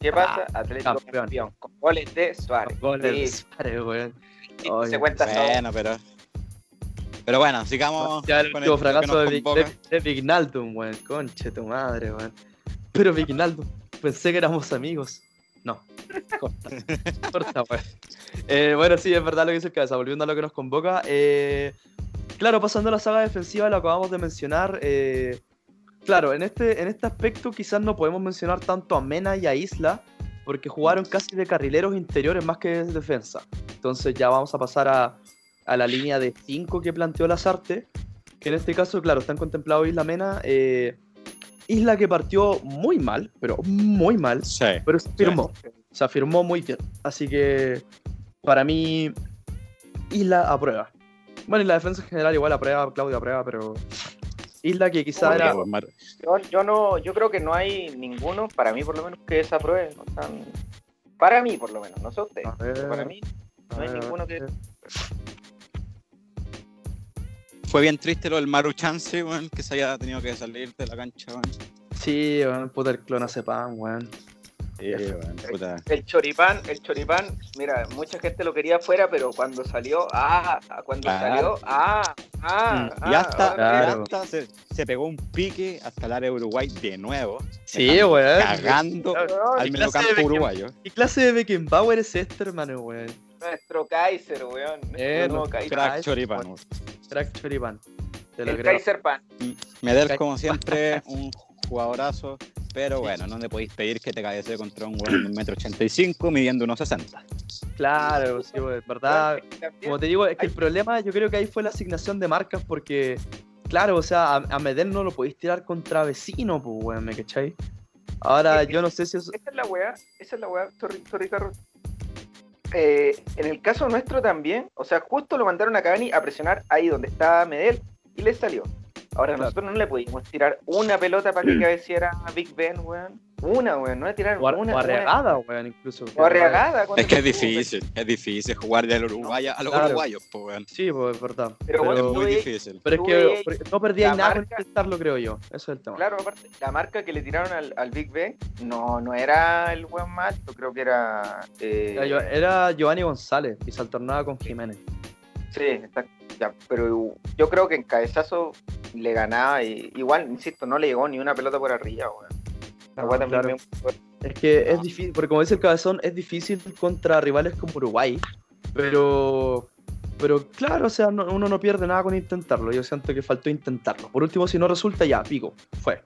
Speaker 2: ¿Qué pasa? Atlético
Speaker 1: campeón.
Speaker 2: campeón. con goles de Suárez.
Speaker 1: Goles de Suárez, weón.
Speaker 2: se cuenta todo.
Speaker 3: Bueno, pero. Pero bueno, sigamos.
Speaker 1: Ya el último fracaso de, de, de Vignaldum, weón. Conche tu madre, weón. Pero Vignaldum, pensé que éramos amigos. No. (laughs) Corta. Corta, weón. Eh, bueno, sí, es verdad lo que dice el cabeza. Volviendo a lo que nos convoca. eh, claro, pasando a la saga defensiva, lo acabamos de mencionar. eh, claro, en este, en este aspecto quizás no podemos mencionar tanto a Mena y a Isla. Porque jugaron casi de carrileros interiores más que de defensa. Entonces ya vamos a pasar a, a la línea de 5 que planteó Lazarte, que en este caso, claro, están contemplados Isla Mena. Isla que partió muy mal, pero muy mal,
Speaker 3: Sí.
Speaker 1: pero se firmó. Se afirmó muy bien. Así que para mí, Isla aprueba. Bueno, y la defensa en general igual aprueba, Claudio aprueba, pero Isla que quizá era...
Speaker 2: Yo, yo no, yo creo que no hay ninguno, para mí por lo menos, que desapruebe. Para mí, por lo menos, no sé ustedes. Para mí, no hay ninguno que.
Speaker 3: Fue bien triste lo del Maru Chance, weón, que se haya tenido que salir de la cancha, weón.
Speaker 1: Sí, weón, puta el clon hace pan, weón.
Speaker 3: Sí, weón, puta.
Speaker 2: El choripán, el choripán, mira, mucha gente lo quería afuera, pero cuando salió, ah, cuando
Speaker 3: Claro.
Speaker 2: salió, ah, ah,
Speaker 3: Y
Speaker 2: ah,
Speaker 3: hasta,
Speaker 2: ahora
Speaker 1: Claro.
Speaker 3: y hasta se, se pegó un pique hasta el área de Uruguay de nuevo,
Speaker 1: Sí, weón.
Speaker 3: cagando
Speaker 2: Claro,
Speaker 3: al
Speaker 1: y clase de
Speaker 3: mediocampo uruguayo.
Speaker 1: ¿Qué clase de Beckenbauer es este, hermano, weón?
Speaker 2: Nuestro Kaiser, weón. Nuestro
Speaker 1: Eh,
Speaker 2: nuevo
Speaker 1: no,
Speaker 2: Kaiser.
Speaker 1: crack.
Speaker 3: Crack choripán. weón.
Speaker 1: Crack Choripán. Te lo
Speaker 2: El
Speaker 1: creo.
Speaker 2: Kaiser Pan.
Speaker 3: Medel, como siempre, un jugadorazo, pero bueno, no le podéis pedir que te cabecee contra un weón de 1,85m midiendo unos 60.
Speaker 1: Claro, sí, weón, verdad. Como te digo, es que el problema yo creo que ahí fue la asignación de marcas porque, claro, o sea, a, a Medel no lo podéis tirar contra vecino, pues, weón, ¿me cachai? Ahora,
Speaker 2: Es
Speaker 1: yo no sé si eso...
Speaker 2: Esa es la weá, esa es la weá, sorry, sorry, Carlos. Eh, en el caso nuestro también, o sea, justo lo mandaron a Cavani a presionar ahí donde estaba Medel y le salió. Ahora
Speaker 1: Claro.
Speaker 2: nosotros no le pudimos tirar una pelota para que (clears throat) cabeciera a Big Ben, weón. Una, weón, no le tiraron
Speaker 1: O,
Speaker 2: una.
Speaker 1: o arriagada, weón, incluso.
Speaker 2: O arriagada. cuando
Speaker 3: Es que es difícil, es difícil jugar del Uruguay a los
Speaker 1: Claro.
Speaker 3: uruguayos, pues, weón.
Speaker 1: Sí, pues, es verdad.
Speaker 2: Pero
Speaker 3: Es
Speaker 2: bueno, tú
Speaker 3: muy difícil.
Speaker 1: pero es que no perdíais nada con
Speaker 2: marca-
Speaker 1: intentarlo, creo yo. Eso es el tema.
Speaker 2: Claro, aparte, la marca que le tiraron al, al Big Ben no, no era el weón más alto, creo que era. eh,
Speaker 1: Era, era Giovanni González y se alternaba con Jiménez.
Speaker 2: Sí, está, ya, pero yo creo que en cabezazo le ganaba y igual, insisto, no le llegó ni una pelota por arriba, weón. La
Speaker 1: No,
Speaker 2: weá también
Speaker 1: claro.
Speaker 2: me-
Speaker 1: Es que
Speaker 3: No.
Speaker 1: es difícil, porque como dice el cabezón, es difícil contra rivales como Uruguay, pero pero claro, o sea, no- uno no pierde nada con intentarlo. Yo siento que faltó intentarlo. Por último, si no resulta, ya, pico, fue.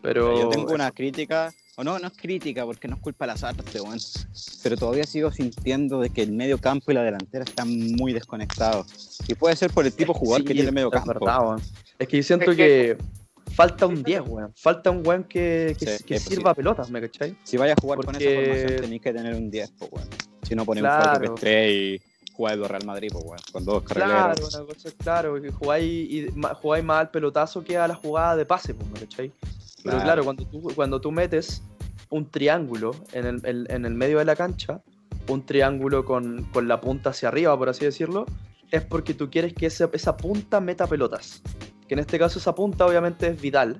Speaker 1: Pero
Speaker 3: Yo tengo una crítica, o no, no es crítica porque no es culpa de las artes, weón. Pero todavía sigo sintiendo de que el medio campo y la delantera están muy desconectados. Y puede ser por el tipo de jugador
Speaker 1: Sí,
Speaker 3: que tiene el medio
Speaker 1: es
Speaker 3: campo.
Speaker 1: verdad. Es que yo siento
Speaker 2: que
Speaker 1: falta un 10, weón. Falta un weón que, que,
Speaker 3: Sí,
Speaker 1: que
Speaker 3: es
Speaker 1: sirva pelotas, ¿me cachai?
Speaker 3: Si vayas a jugar con esa formación, tenéis que tener un 10, pues, weón. Si no, pones
Speaker 1: Claro.
Speaker 3: un 4-3 y jugáis dos Real Madrid, pues, weón. Con dos
Speaker 1: Claro,
Speaker 3: carrileros.
Speaker 1: una cosa es claro, que jugáis, y, jugáis más al pelotazo que a la jugada de pase, pues, ¿me cachai? Pero
Speaker 3: Claro.
Speaker 1: claro, cuando tú, cuando tú metes un triángulo en el, el- en el medio de la cancha, un triángulo con, con la punta hacia arriba, por así decirlo, es porque tú quieres que ese- esa punta meta pelotas. Que en este caso esa punta obviamente es Vidal.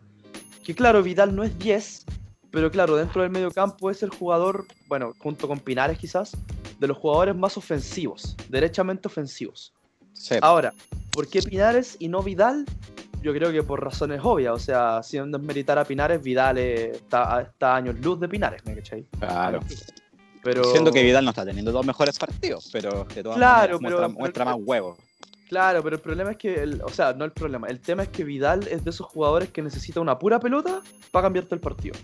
Speaker 1: Que claro, Vidal no es 10, pero claro, dentro del medio campo es el jugador, bueno, junto con Pinares quizás, de los jugadores más ofensivos, derechamente ofensivos.
Speaker 3: Sí,
Speaker 1: Ahora, ¿por qué Pinares y no Vidal? Yo creo que por razones obvias, o sea, sin desmeritar a Pinares, Vidal está, está a años luz de Pinares, ¿me cachai?
Speaker 3: claro.
Speaker 1: Pero,
Speaker 3: Siendo que Vidal no está teniendo dos mejores partidos, pero de todas
Speaker 1: Claro,
Speaker 3: maneras
Speaker 1: pero-
Speaker 3: muestra,
Speaker 1: pero-
Speaker 3: muestra más huevos.
Speaker 1: Claro, pero el problema es que, el- o sea, no el problema, el tema es que Vidal es de esos jugadores que necesita una pura pelota para cambiarte el partido.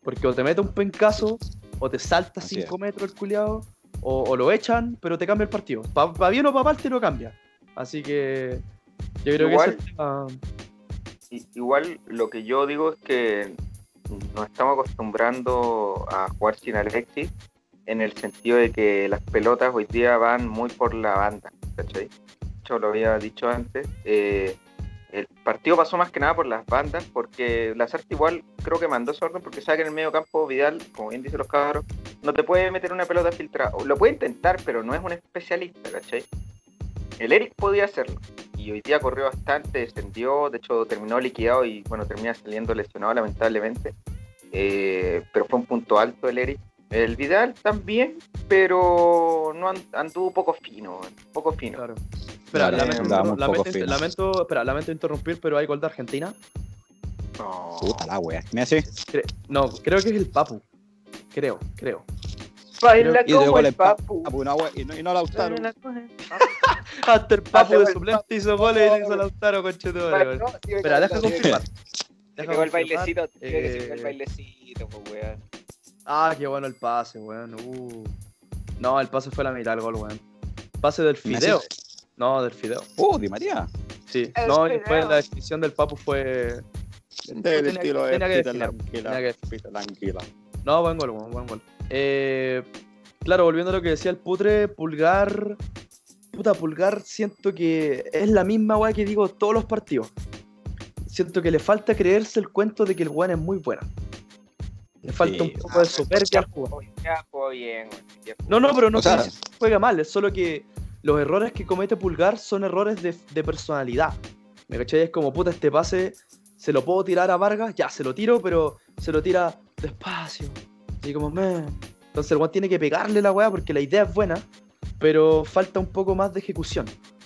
Speaker 1: Porque o te mete un pencazo, o te salta
Speaker 3: Así
Speaker 1: 5 metros el culiado, o, o lo echan, pero te cambia el partido. Para bien o para mal te lo cambia. Así que yo creo
Speaker 2: Igual-
Speaker 1: que ese es el tema.
Speaker 2: I- Igual lo que yo digo es que nos estamos acostumbrando a jugar sin Alexis en el sentido de que las pelotas hoy día van muy por la banda, ¿cachai? Lo había dicho antes. eh, el partido pasó más que nada por las bandas porque Lazarte igual creo que mandó ese orden porque sabe que en el medio campo Vidal, como bien dicen los cabros, no te puede meter una pelota filtrada. Lo puede intentar, pero no es un especialista, ¿cachai? El Eric podía hacerlo. y hoy día corrió bastante, descendió, de hecho terminó liquidado y bueno, termina saliendo lesionado lamentablemente. Eh, pero fue un punto alto el Eric. El Vidal también, pero no and- anduvo poco fino, poco fino.
Speaker 1: Claro. Espera, lamento, espera, lamento interrumpir, pero hay gol de Argentina.
Speaker 2: No.
Speaker 3: Puta la wea. Así.
Speaker 1: Cre- no, creo que es el Papu. Creo, creo.
Speaker 2: Baila
Speaker 3: Y de
Speaker 2: como
Speaker 3: gol
Speaker 2: el
Speaker 3: el Papu.
Speaker 2: papu.
Speaker 3: Wea, y no, y no Lautaro.
Speaker 1: Hasta el (laughs) Papu
Speaker 2: Hace
Speaker 1: de suplente hizo goles y hizo Lautaro.
Speaker 2: No, sí,
Speaker 1: Espera, deja confirmar. Deja
Speaker 2: el
Speaker 1: confirmar.
Speaker 2: bailecito, tiene que ser el
Speaker 1: eh,
Speaker 2: bailecito, pues, weón.
Speaker 1: Ah, qué bueno el pase, weón. Uh. No, el pase fue la mitad del gol, weón. Pase del. Fideo. No, del Fideo.
Speaker 3: Uh, Di María.
Speaker 1: Sí.
Speaker 2: El
Speaker 1: No,
Speaker 2: Fideo.
Speaker 1: después la definición del Papu fue.
Speaker 3: Del
Speaker 1: Tenía-
Speaker 3: estilo de
Speaker 1: tenía que
Speaker 3: Languila,
Speaker 1: tenía que
Speaker 3: Peter Languila.
Speaker 1: No, buen gol, weón, buen gol. Eh, claro, volviendo a lo que decía el putre, Pulgar. Puta, Pulgar, siento que es la misma weá que digo todos los partidos. Siento que le falta creerse el cuento de que el weón es muy bueno. Le falta un poco de soberbia al jugador.
Speaker 2: Ya jugó bien, weón. ya jugó
Speaker 1: No, no, pero no
Speaker 3: O sea-
Speaker 1: juega mal, es solo que los errores que comete Pulgar son errores de, de personalidad. ¿Me cachai? Es como, puta, este pase se lo puedo tirar a Vargas, ya, se lo tiro, pero se lo tira despacio. Así como, "Meh". Entonces el weón tiene que pegarle la weá porque la idea es buena, pero falta un poco más de ejecución.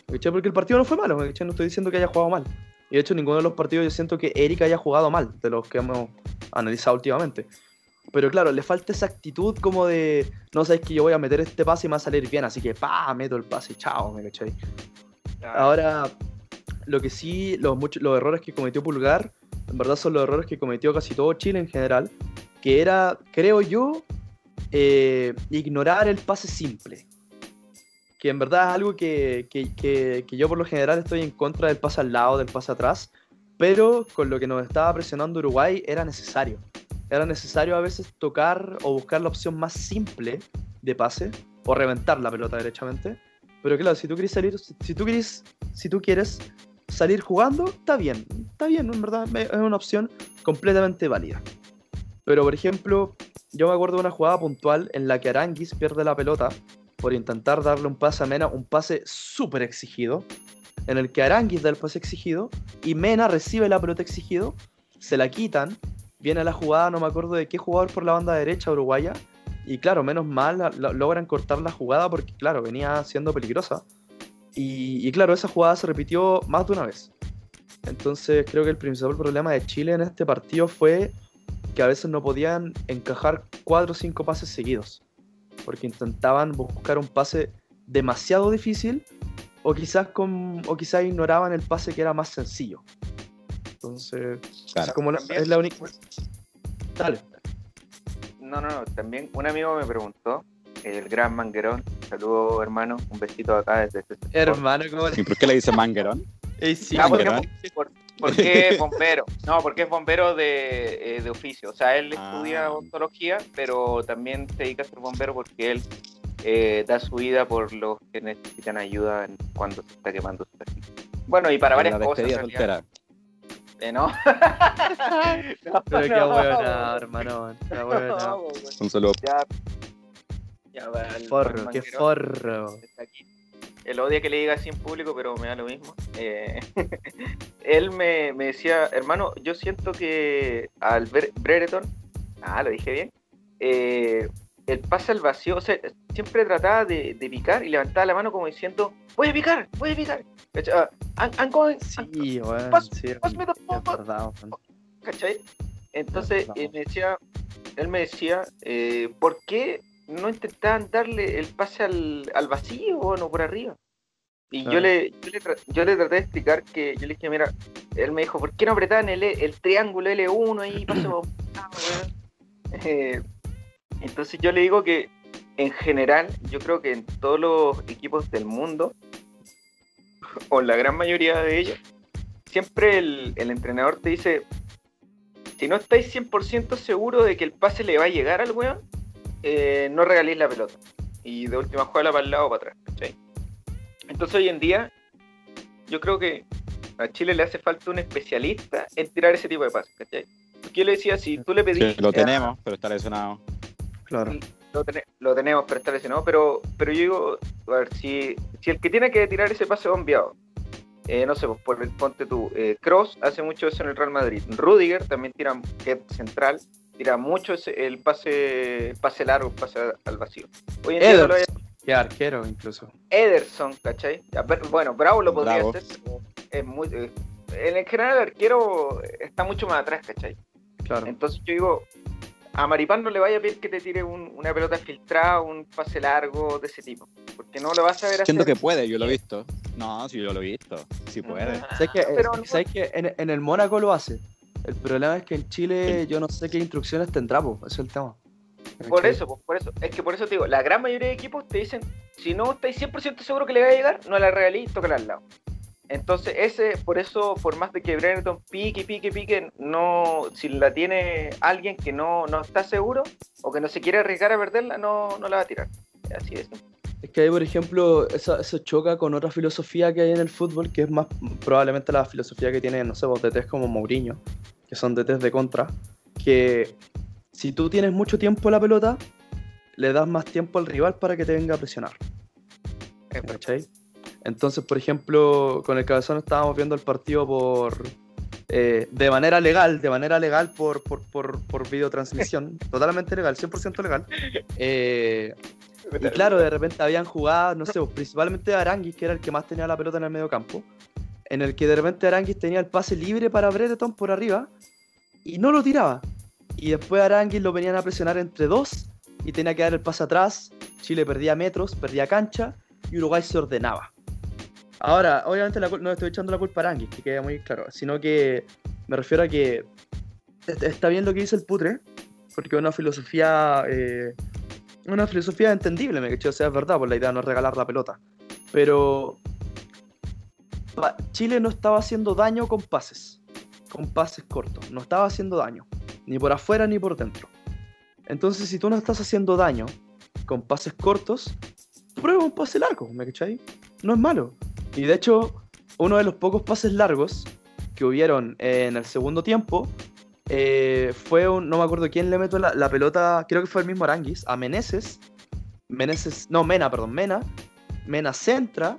Speaker 1: ¿Me cachai? Porque el partido no fue malo, ¿me cachai? No estoy diciendo que haya jugado mal. Y de hecho, ninguno de los partidos yo siento que Eric haya jugado mal, de los que hemos analizado últimamente. Pero claro, le falta esa actitud como de, no sabes que yo voy a meter este pase y me va a salir bien, así que pa, meto el pase chao, me cachai. Ahora, lo que sí, los, muchos, los errores que cometió Pulgar, en verdad son los errores que cometió casi todo Chile en general, que era, creo yo, eh, ignorar el pase simple. Que en verdad es algo que, que- que- que yo por lo general estoy en contra del pase al lado, del pase atrás, pero con lo que nos estaba presionando Uruguay era necesario. Era necesario a veces tocar o buscar la opción más simple de pase o reventar la pelota derechamente. Pero claro, si tú quieres salir, si tú quieres, si tú quieres salir jugando, está bien, está bien, en verdad es una opción completamente válida. Pero por ejemplo, yo me acuerdo de una jugada puntual en la que Aranguis pierde la pelota por intentar darle un pase a Mena, un pase súper exigido, en el que Aranguis da el pase exigido y Mena recibe la pelota exigido, se la quitan, viene la jugada, no me acuerdo de qué jugador por la banda derecha uruguaya, y claro, menos mal logran cortar la jugada porque claro, venía siendo peligrosa. Y, y claro, esa jugada se repitió más de una vez. Entonces creo que el principal problema de Chile en este partido fue que a veces no podían encajar cuatro o cinco pases seguidos. Porque intentaban buscar un pase demasiado difícil o quizás, con, o quizás ignoraban el pase que era más sencillo. Entonces,
Speaker 3: Claro.
Speaker 1: como la-
Speaker 2: También-
Speaker 1: es la única... Dale.
Speaker 2: No, no, no. También un amigo me preguntó, el gran Manguerón. Saludos, hermano. Un besito acá desde este
Speaker 1: Hermano, ¿cómo
Speaker 3: ¿Y por qué le dice Manguerón? (laughs)
Speaker 1: Sí,
Speaker 2: Ah,
Speaker 3: Manguerón.
Speaker 2: por, es (laughs) bombero. No, porque es bombero de, eh, de oficio. O sea, él
Speaker 3: Ah.
Speaker 2: estudia odontología, pero también se dedica a ser bombero porque él eh, da su vida por los que necesitan ayuda cuando se está quemando su casita. Bueno, y para varias
Speaker 3: la
Speaker 2: cosas. (laughs) no. No,
Speaker 1: Pero qué
Speaker 2: no,
Speaker 1: huevona, hermano. Qué huevona.
Speaker 3: Un saludo.
Speaker 2: Ya. Ya, va, el
Speaker 1: Forro, qué forro.
Speaker 2: está aquí. Él odia que le diga así en público, pero me da lo mismo. Eh, (laughs) él me, me decía, hermano, yo siento que al ver Brereton, ah, lo dije bien, eh, el pase al vacío, o sea, siempre trataba de, de picar y levantaba la mano como diciendo, voy a picar, voy a picar. ¿Cachai? I'm, I'm going,
Speaker 1: Sí, weón.
Speaker 2: Pass-
Speaker 1: Sí,
Speaker 2: pass me the
Speaker 1: es
Speaker 2: ball.
Speaker 1: verdad, weón.
Speaker 2: ¿cachai? Entonces,
Speaker 1: Vamos.
Speaker 2: eh, me decía, él me decía, eh, ¿por qué no intentaban darle el pase al, al vacío o no por arriba? Y yo, le, yo, le yo le traté de explicar que, yo le dije, mira, él me dijo, ¿por qué no apretaban el, el triángulo L1 ahí, pase ah, weón?" (laughs) Eh, Entonces yo le digo que en general, yo creo que en todos los equipos del mundo, o la gran mayoría de ellos, siempre el, el entrenador te dice, si no estáis 100% seguro de que el pase le va a llegar al weón, eh, no regaléis la pelota. Y de última juega para el lado o para atrás, ¿cachai? Entonces hoy en día, yo creo que a Chile le hace falta un especialista en tirar ese tipo de pases, ¿cachai? Porque yo le decía, si tú le pedís...
Speaker 3: Sí, lo
Speaker 2: a-
Speaker 3: tenemos, pero está lesionado.
Speaker 1: Claro.
Speaker 2: lo, tene- lo tenemos, pero está lesionado. Pero, pero yo digo, a ver, si, si el que tiene que tirar ese pase bombeado eh, no sé, pues por el, ponte tú, eh, Cross hace mucho eso en el Real Madrid, Rudiger también tira, que central, tira mucho ese, el pase pase largo, pase al vacío.
Speaker 1: Hoy en día lo hay... Qué arquero incluso.
Speaker 2: Ederson, ¿cachai? Bueno, Bravo lo podría hacer, es muy, eh, en el general el arquero está mucho más atrás, ¿cachai? Claro. Entonces yo digo, a Maripán no le vaya a pedir que te tire una pelota filtrada, un pase largo de ese tipo, porque no lo vas a ver
Speaker 3: hacer. Siento que puede, yo lo he visto. No, sí, yo lo he visto, sí puede.
Speaker 1: ¿Sabes que, que en, el Mónaco lo hace? El problema es que en Chile yo no sé qué instrucciones tendrá, pues, ese es el tema.
Speaker 2: Por eso, pues, por eso. Es que por eso te digo, la gran mayoría de equipos te dicen, si no estáis 100% seguro que le va a llegar, no la regalís, tócala al lado. Entonces, ese, por eso, por más de que Brereton pique, pique, pique, no, si la tiene alguien que no, no está seguro o que no se quiere arriesgar a perderla, no, no la va a tirar. Así es.
Speaker 1: Es que ahí, por ejemplo, eso, eso, choca con otra filosofía que hay en el fútbol, que es más probablemente la filosofía que tiene, no sé, vos DTs como Mourinho, que son DTs de contra, que si tú tienes mucho tiempo la pelota, le das más tiempo al rival para que te venga a presionar. ¿Cachai? Entonces, por ejemplo, con el cabezón estábamos viendo el partido por eh, de manera legal, de manera legal por, por, por, por videotransmisión, (laughs) totalmente legal, 100% legal. Eh, y claro, de repente habían jugadas, no sé, pues, principalmente Aranguis, que era el que más tenía la pelota en el medio campo, en el que de repente Aranguis tenía el pase libre para Brereton por arriba y no lo tiraba. Y después Aranguis lo venían a presionar entre dos y tenía que dar el pase atrás. Chile perdía metros, perdía cancha y Uruguay se ordenaba. Ahora, obviamente no estoy echando la culpa a Aranguis, que quede muy claro, sino que me refiero a que está bien lo que dice el putre, porque una filosofía, eh, una filosofía entendible, me que o sea, es verdad, por la idea de no regalar la pelota. Pero Chile no estaba haciendo daño con pases, con pases cortos, no estaba haciendo daño, ni por afuera ni por dentro. Entonces, si tú no estás haciendo daño con pases cortos, prueba un pase largo, ¿me cachai? No es malo. Y de hecho, uno de los pocos pases largos que hubieron en el segundo tiempo eh, fue un, no me acuerdo quién le metió la, pelota, creo que fue el mismo Aranguis, a Meneses. Meneses, no, Mena, perdón, Mena. Mena centra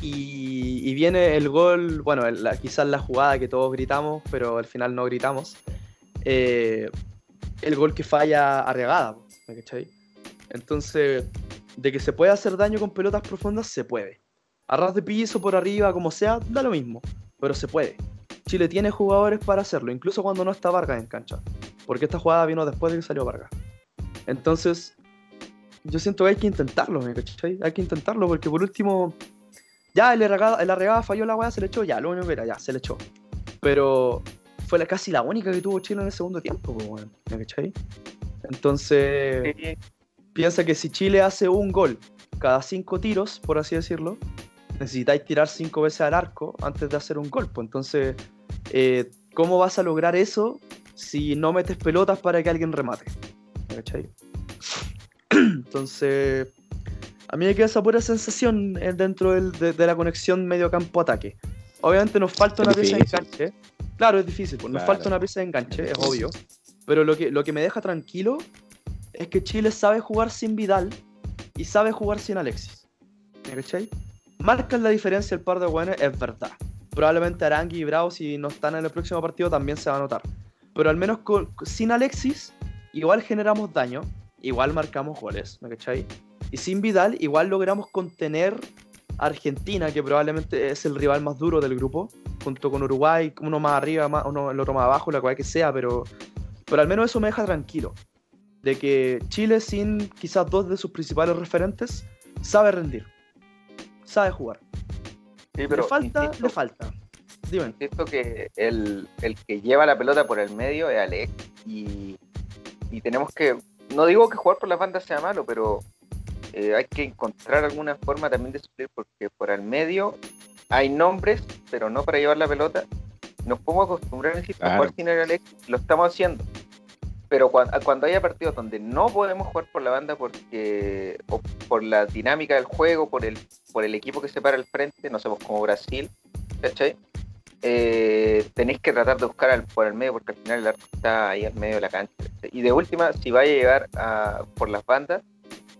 Speaker 1: y, viene el gol, bueno, quizás la jugada que todos gritamos, pero al final no gritamos. Eh, el gol que falla arriagada, ¿me cachai? Entonces, de que se puede hacer daño con pelotas profundas, se puede. A ras de piso, por arriba, como sea, da lo mismo. Pero se puede. Chile tiene jugadores para hacerlo, incluso cuando no está Vargas en cancha. Porque esta jugada vino después de que salió Vargas. Entonces, yo siento que hay que intentarlo, ¿me cachai? Hay que intentarlo porque por último, ya el arregada, falló la weá, se le echó, ya, lo único que era, ya, se le echó. Pero fue casi la única que tuvo Chile en el segundo tiempo, ¿me cachai? Entonces, piensa que si Chile hace un gol cada cinco tiros, por así decirlo, necesitáis tirar cinco veces al arco antes de hacer un golpe. Entonces, eh, ¿cómo vas a lograr eso si no metes pelotas para que alguien remate? (clears throat) Entonces, a mí me queda esa pura sensación eh, dentro de, la conexión medio campo-ataque. Obviamente nos falta una pieza de enganche. Claro, es difícil, pues nos falta una pieza de enganche, es obvio. Pero lo que, lo que me deja tranquilo es que Chile sabe jugar sin Vidal y sabe jugar sin Alexis. ¿Me cachai? Marcan la diferencia el par de buenos, es verdad. Probablemente Arangui y Bravo, si no están en el próximo partido, también se va a notar. Pero al menos sin Alexis, igual generamos daño, igual marcamos goles, ¿me cachai? Y sin Vidal, igual logramos contener a Argentina, que probablemente es el rival más duro del grupo, junto con Uruguay, uno más arriba, uno, el otro más abajo, la cual que sea, pero, pero al menos eso me deja tranquilo. De que Chile, sin quizás dos de sus principales referentes, sabe rendir sabe jugar. Sí, pero le falta, le falta.
Speaker 2: Dime. Insisto que el, que lleva la pelota por el medio es Alex y, tenemos que, no digo que jugar por las bandas sea malo, pero eh, hay que encontrar alguna forma también de suplir porque por el medio hay nombres, pero no para llevar la pelota. Nos podemos acostumbrar a jugar sin el Alex, lo estamos haciendo pero cuando, haya partidos donde no podemos jugar por la banda porque o por la dinámica del juego, por el, por el equipo que se para al frente, no sabemos como Brasil, ¿cachai? Eh, tenéis que tratar de buscar por el medio porque al final el arco está ahí al medio de la cancha. Y de última, si vaya a llegar por las bandas,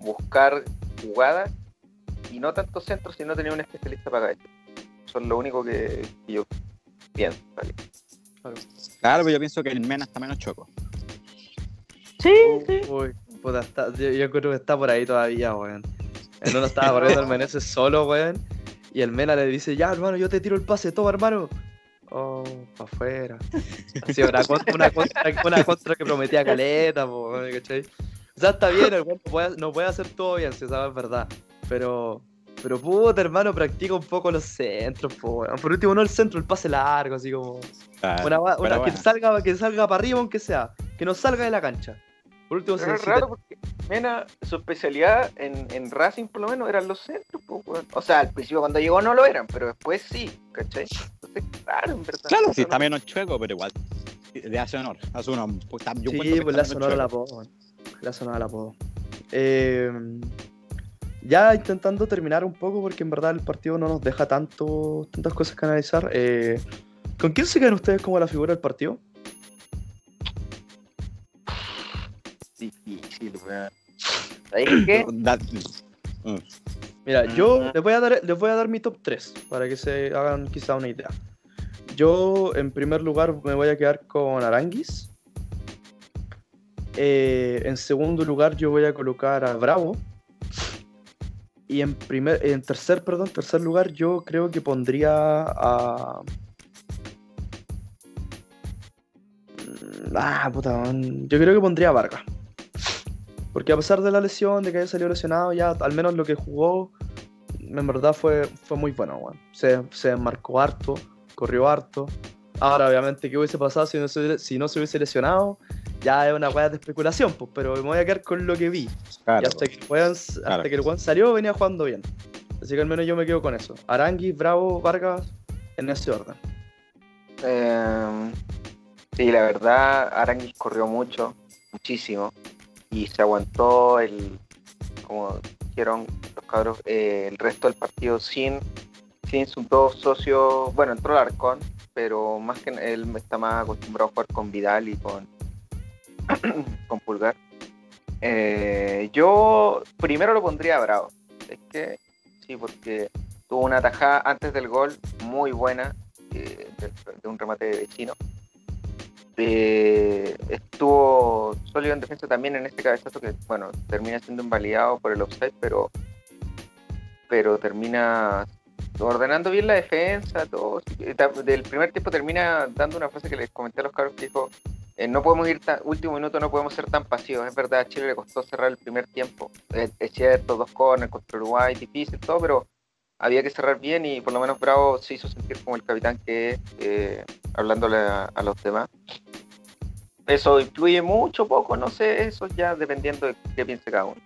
Speaker 2: buscar jugadas y no tanto centros si no tenía un especialista para eso. Eso es lo único que, yo pienso.
Speaker 3: Claro, yo pienso que el Mena está menos choco.
Speaker 2: Sí, sí.
Speaker 1: Uy, puta, está- yo, yo creo que está por ahí todavía, weón. El uno estaba corriendo el Meneses solo, weón. Y el Mena le dice, ya, hermano, yo te tiro el pase, toma, hermano. Oh, pa' afuera. Así, una contra, una contra, una contra que prometía caleta, po, weón, ¿cachai? O sea, está bien, el weón no puede, no puede hacer todo bien, si esa es verdad. Pero, pero puta, hermano, practica un poco los centros, po. Por último, no el centro, el pase largo, así como.
Speaker 3: Claro,
Speaker 1: Una, que
Speaker 3: bueno.
Speaker 1: salga, que salga para arriba, aunque sea. Que no salga de la cancha. Por último,
Speaker 2: Pero
Speaker 1: te-
Speaker 2: raro porque Mena, su especialidad en, en Racing por lo menos eran los centros, pues, weón. O sea, al principio cuando llegó no lo eran, pero después sí, ¿cachai? Entonces, claro, en verdad.
Speaker 3: Claro, sí, está
Speaker 2: no-
Speaker 3: menos chueco, pero igual le hace honor. Hace honor. Pues, está- yo
Speaker 1: Sí,
Speaker 3: que
Speaker 1: pues
Speaker 3: menos
Speaker 1: sonora la
Speaker 3: chueco.
Speaker 1: apodo. weón. La sonora la apodo. Eh, ya intentando terminar un poco, porque en verdad el partido no nos deja tanto, tantas cosas que analizar. eh, ¿Con quién se quedan ustedes como la figura del partido?
Speaker 2: Difícil, weón. ¿Sabéis (clears throat) qué?
Speaker 3: Da- Mm.
Speaker 1: Mira, yo
Speaker 2: Ujú.
Speaker 1: les voy, a dar, les voy a dar mi top 3 para que se hagan quizá una idea. Yo, en primer lugar, me voy a quedar con Aranguis. Eh, en segundo lugar, yo voy a colocar a Bravo. Y en, primer, en tercer, perdón, tercer lugar, yo creo que pondría a. Mm, Ah, puta, man. yo creo que pondría a Vargas. Porque a pesar de la lesión, de que haya salido lesionado, ya al menos lo que jugó, en verdad fue, fue muy bueno, weón. Se, se marcó harto, corrió harto. Ahora, obviamente, ¿qué hubiese pasado si no se, hubiese- si no se hubiese lesionado? Ya es una weá de especulación, pues, pero me voy a quedar con lo que vi.
Speaker 3: Claro,
Speaker 1: y hasta que, el weón, hasta
Speaker 3: Claro.
Speaker 1: que el weón salió, venía jugando bien. Así que al menos yo me quedo con eso. Aranguis, Bravo, Vargas, en ese orden.
Speaker 2: Eh, sí, la verdad, Aranguis corrió mucho, muchísimo, y se aguantó el, como dijeron los cabros, eh, el resto del partido sin, sin sus dos socios, bueno, entró el Arcón, pero más que él está más acostumbrado a jugar con Vidal y con, (coughs) con Pulgar. Eh, yo primero lo pondría a Bravo, es que sí, porque tuvo una tajada antes del gol muy buena, eh, de, de un remate de vecino. Eh, estuvo sólido en defensa también en este cabezazo que, bueno, termina siendo invalidado por el offside, pero, pero termina ordenando bien la defensa, todo. Eh, Del primer tiempo termina dando una frase que les comenté a los cabros que dijo, eh, no podemos ir tan, último minuto no podemos ser tan pasivos. Es verdad, a Chile le costó cerrar el primer tiempo. Es, es cierto, dos corners contra Uruguay, difícil, todo, pero había que cerrar bien y por lo menos Bravo se hizo sentir como el capitán que es, eh, hablándole a, los demás. Eso influye mucho, poco, no sé, eso ya dependiendo de qué piense cada uno.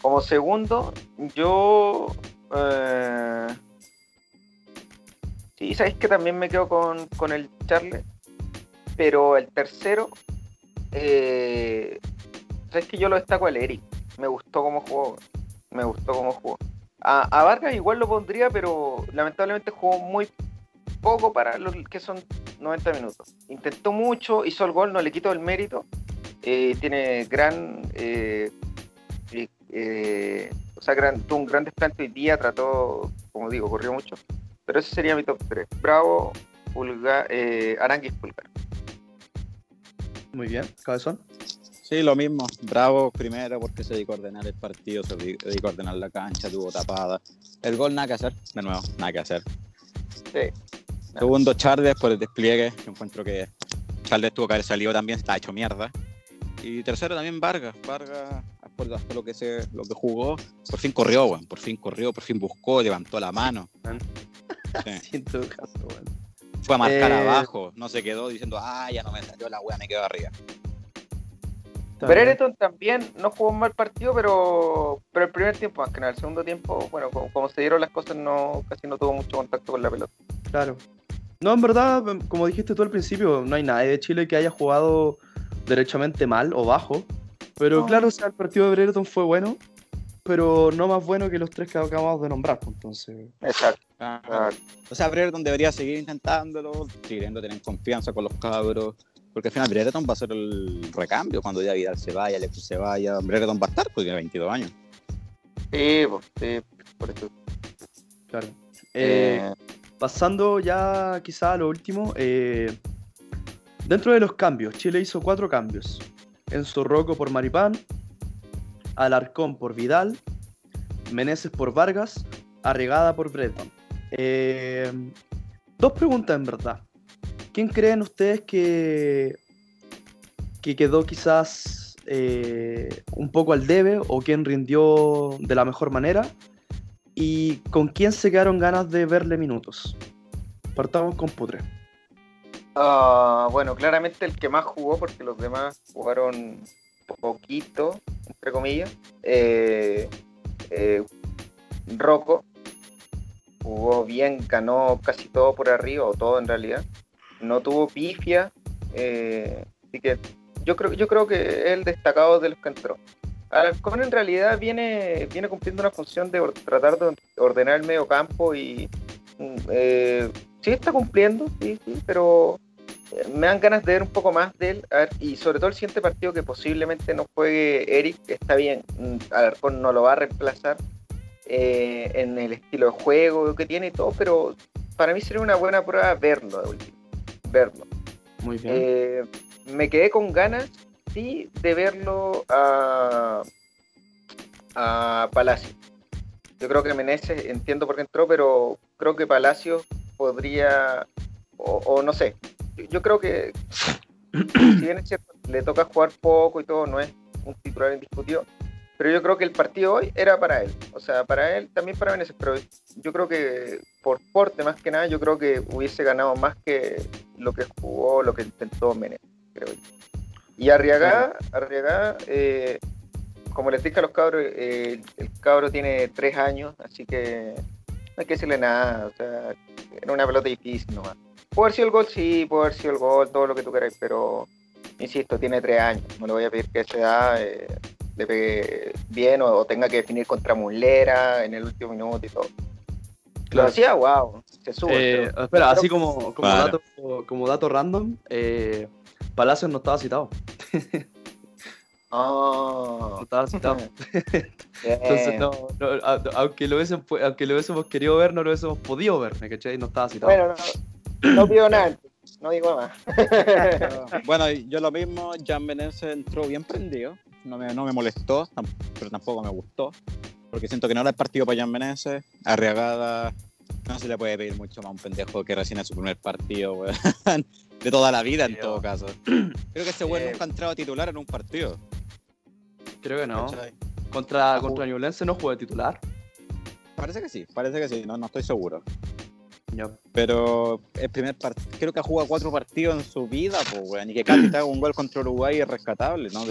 Speaker 2: Como segundo, yo... eh, sí, sabéis que también me quedo con, con el Charles, pero el tercero, eh, sabéis que yo lo destaco al Eric, me gustó cómo jugó, me gustó cómo jugó. A, a Vargas igual lo pondría, pero lamentablemente jugó muy poco para lo que son 90 minutos. Intentó mucho, hizo el gol, no le quito el mérito. Eh, tiene gran. eh, eh, eh, o sea, tuvo un gran desplante hoy día, trató, como digo, corrió mucho. Pero ese sería mi top 3. Bravo, Pulgar, Aranguis, Pulgar.
Speaker 1: Muy bien, cabezón.
Speaker 3: Sí, lo mismo. Bravo primero porque se dedicó a ordenar el partido, se dedicó a ordenar la cancha, tuvo tapada. El gol nada que hacer, de nuevo, nada que hacer.
Speaker 2: Sí.
Speaker 3: Segundo, Charles por el despliegue. Yo encuentro que Charles tuvo que haber salido también, está hecho mierda. Y tercero también Vargas. Vargas, por, por lo que se, lo que jugó, por fin corrió, weón. Por fin corrió, por fin buscó, levantó la mano. (laughs) Sí.
Speaker 1: Sí, en todo caso, weón.
Speaker 3: Fue a marcar
Speaker 1: Eh,
Speaker 3: abajo, no se quedó diciendo, ah, ya no me salió la weá, me quedo arriba.
Speaker 1: Está bien.
Speaker 2: Brereton también no jugó un mal partido, pero, pero el primer tiempo, más que nada, el segundo tiempo, bueno, como, como se dieron las cosas, no casi no tuvo mucho contacto con la pelota.
Speaker 1: Claro. No, en verdad, como dijiste tú al principio, no hay nadie de Chile que haya jugado derechamente mal o bajo. Pero
Speaker 2: No.
Speaker 1: claro, o sea, el partido de Brereton fue bueno, pero no más bueno que los tres que acabamos de nombrar. pues, Entonces,
Speaker 2: Exacto.
Speaker 3: Ah, O sea, Brereton debería seguir intentándolo, queriendo tener confianza con los cabros. Porque al final Brereton va a ser el recambio cuando ya Vidal se vaya, Alexis se vaya. Brereton va a estar porque tiene 22 años.
Speaker 2: Sí, pues, sí, por eso.
Speaker 1: claro. Eh,
Speaker 2: Eh,
Speaker 1: pasando ya quizá a lo último, eh, dentro de los cambios, Chile hizo cuatro cambios. Enzo Rocco por Maripán, Alarcón por Vidal, Meneses por Vargas, Arregada por Breton. Eh, dos preguntas en verdad. ¿Quién creen ustedes que, que quedó quizás eh, un poco al debe o quién rindió de la mejor manera? ¿Y con quién se quedaron ganas de verle minutos? Partamos con Putre.
Speaker 2: Ah, bueno, claramente el que más jugó, porque los demás jugaron poquito, entre comillas. Eh, eh, Rocco jugó bien, ganó casi todo por arriba, o todo en realidad. No tuvo pifia, eh, así que yo creo, yo creo que es el destacado de los que entró. Alarcón en realidad viene, viene cumpliendo una función de tratar de ordenar el medio campo y mm, eh, sí está cumpliendo, sí, sí, pero eh, me dan ganas de ver un poco más de él y sobre todo el siguiente partido que posiblemente no juegue Eric, está bien, mm, Alarcón no lo va a reemplazar en el estilo de juego que tiene y todo, pero para mí sería una buena prueba verlo, verlo.
Speaker 1: Muy bien.
Speaker 2: Eh, me quedé con ganas, sí, de verlo a, a Palacio. Yo creo que Meneses, entiendo por qué entró, pero creo que Palacio podría, o, no sé, yo, creo que (clears throat) si bien es cierto, le toca jugar poco y todo, no es un titular indiscutido, pero yo creo que el partido hoy era para él. O sea, para él, también para Meneses, pero yo creo que por porte más que nada, yo creo que hubiese ganado más que lo que jugó, lo que intentó Meneses, creo yo. Y Arriaga, Arriaga eh, como les dije a los cabros, eh, el cabro tiene tres años, así que no hay que decirle nada. O sea, era una pelota difícil nomás. Puede haber sido el gol, sí, puede haber sido el gol, todo lo que tú quieras, pero insisto, tiene tres años. No le voy a pedir que a esa edad eh, le pegue bien o, tenga que definir contra Mulera en el último minuto y todo. Lo hacía, wow, se sube.
Speaker 1: Eh, espera, así como, como, dato, como dato random, eh, Palacios no estaba citado.
Speaker 2: Oh.
Speaker 1: No estaba citado. (laughs) (laughs) Entonces, no, aunque, lo hubiésemos, aunque lo hubiésemos querido ver, no lo hubiésemos podido ver, ¿me caché? No estaba citado.
Speaker 2: Bueno, no, no pido nada, no digo más.
Speaker 3: bueno, yo lo mismo, Jan Benes entró bien prendido, no me, no me molestó, pero tampoco me gustó, porque siento que no era el partido para Jan Benes, Arriagada no se le puede pedir mucho más a un pendejo que recién es su primer partido, weón. (laughs) De toda la vida, en todo caso. (clears throat) Creo que ese weón nunca ha entrado a titular en un partido.
Speaker 1: Creo que no. Contra, contra Newlense no juega titular.
Speaker 3: Parece que sí, parece que sí, no, no estoy seguro. Pero el primer creo que ha jugado cuatro partidos en su vida, pues, weón. Y que casi te haga un gol contra Uruguay es rescatable, ¿no?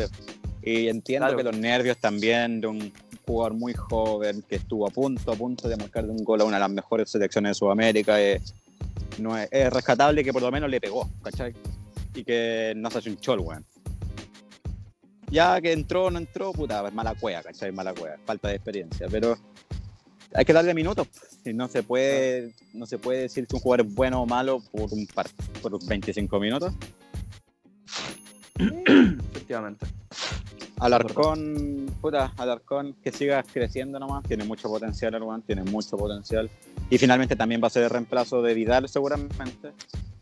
Speaker 3: y entiendo que los nervios también de un jugador muy joven que estuvo a punto, a punto de marcar un gol a una de las mejores selecciones de Sudamérica. Es, no es, rescatable que por lo menos le pegó, ¿cachai? Y que no se hace un chol, weón. Ya que entró o no entró, puta, mala cueva, ¿cachai? Mala cueva, falta de experiencia. Pero hay que darle minutos. No se puede, no se puede decir si un jugador es bueno o malo por un par, por 25 minutos.
Speaker 1: Efectivamente.
Speaker 3: Alarcón, puta, Alarcón que siga creciendo nomás, tiene mucho potencial, hermano, tiene mucho potencial. Y finalmente también va a ser el reemplazo de Vidal seguramente,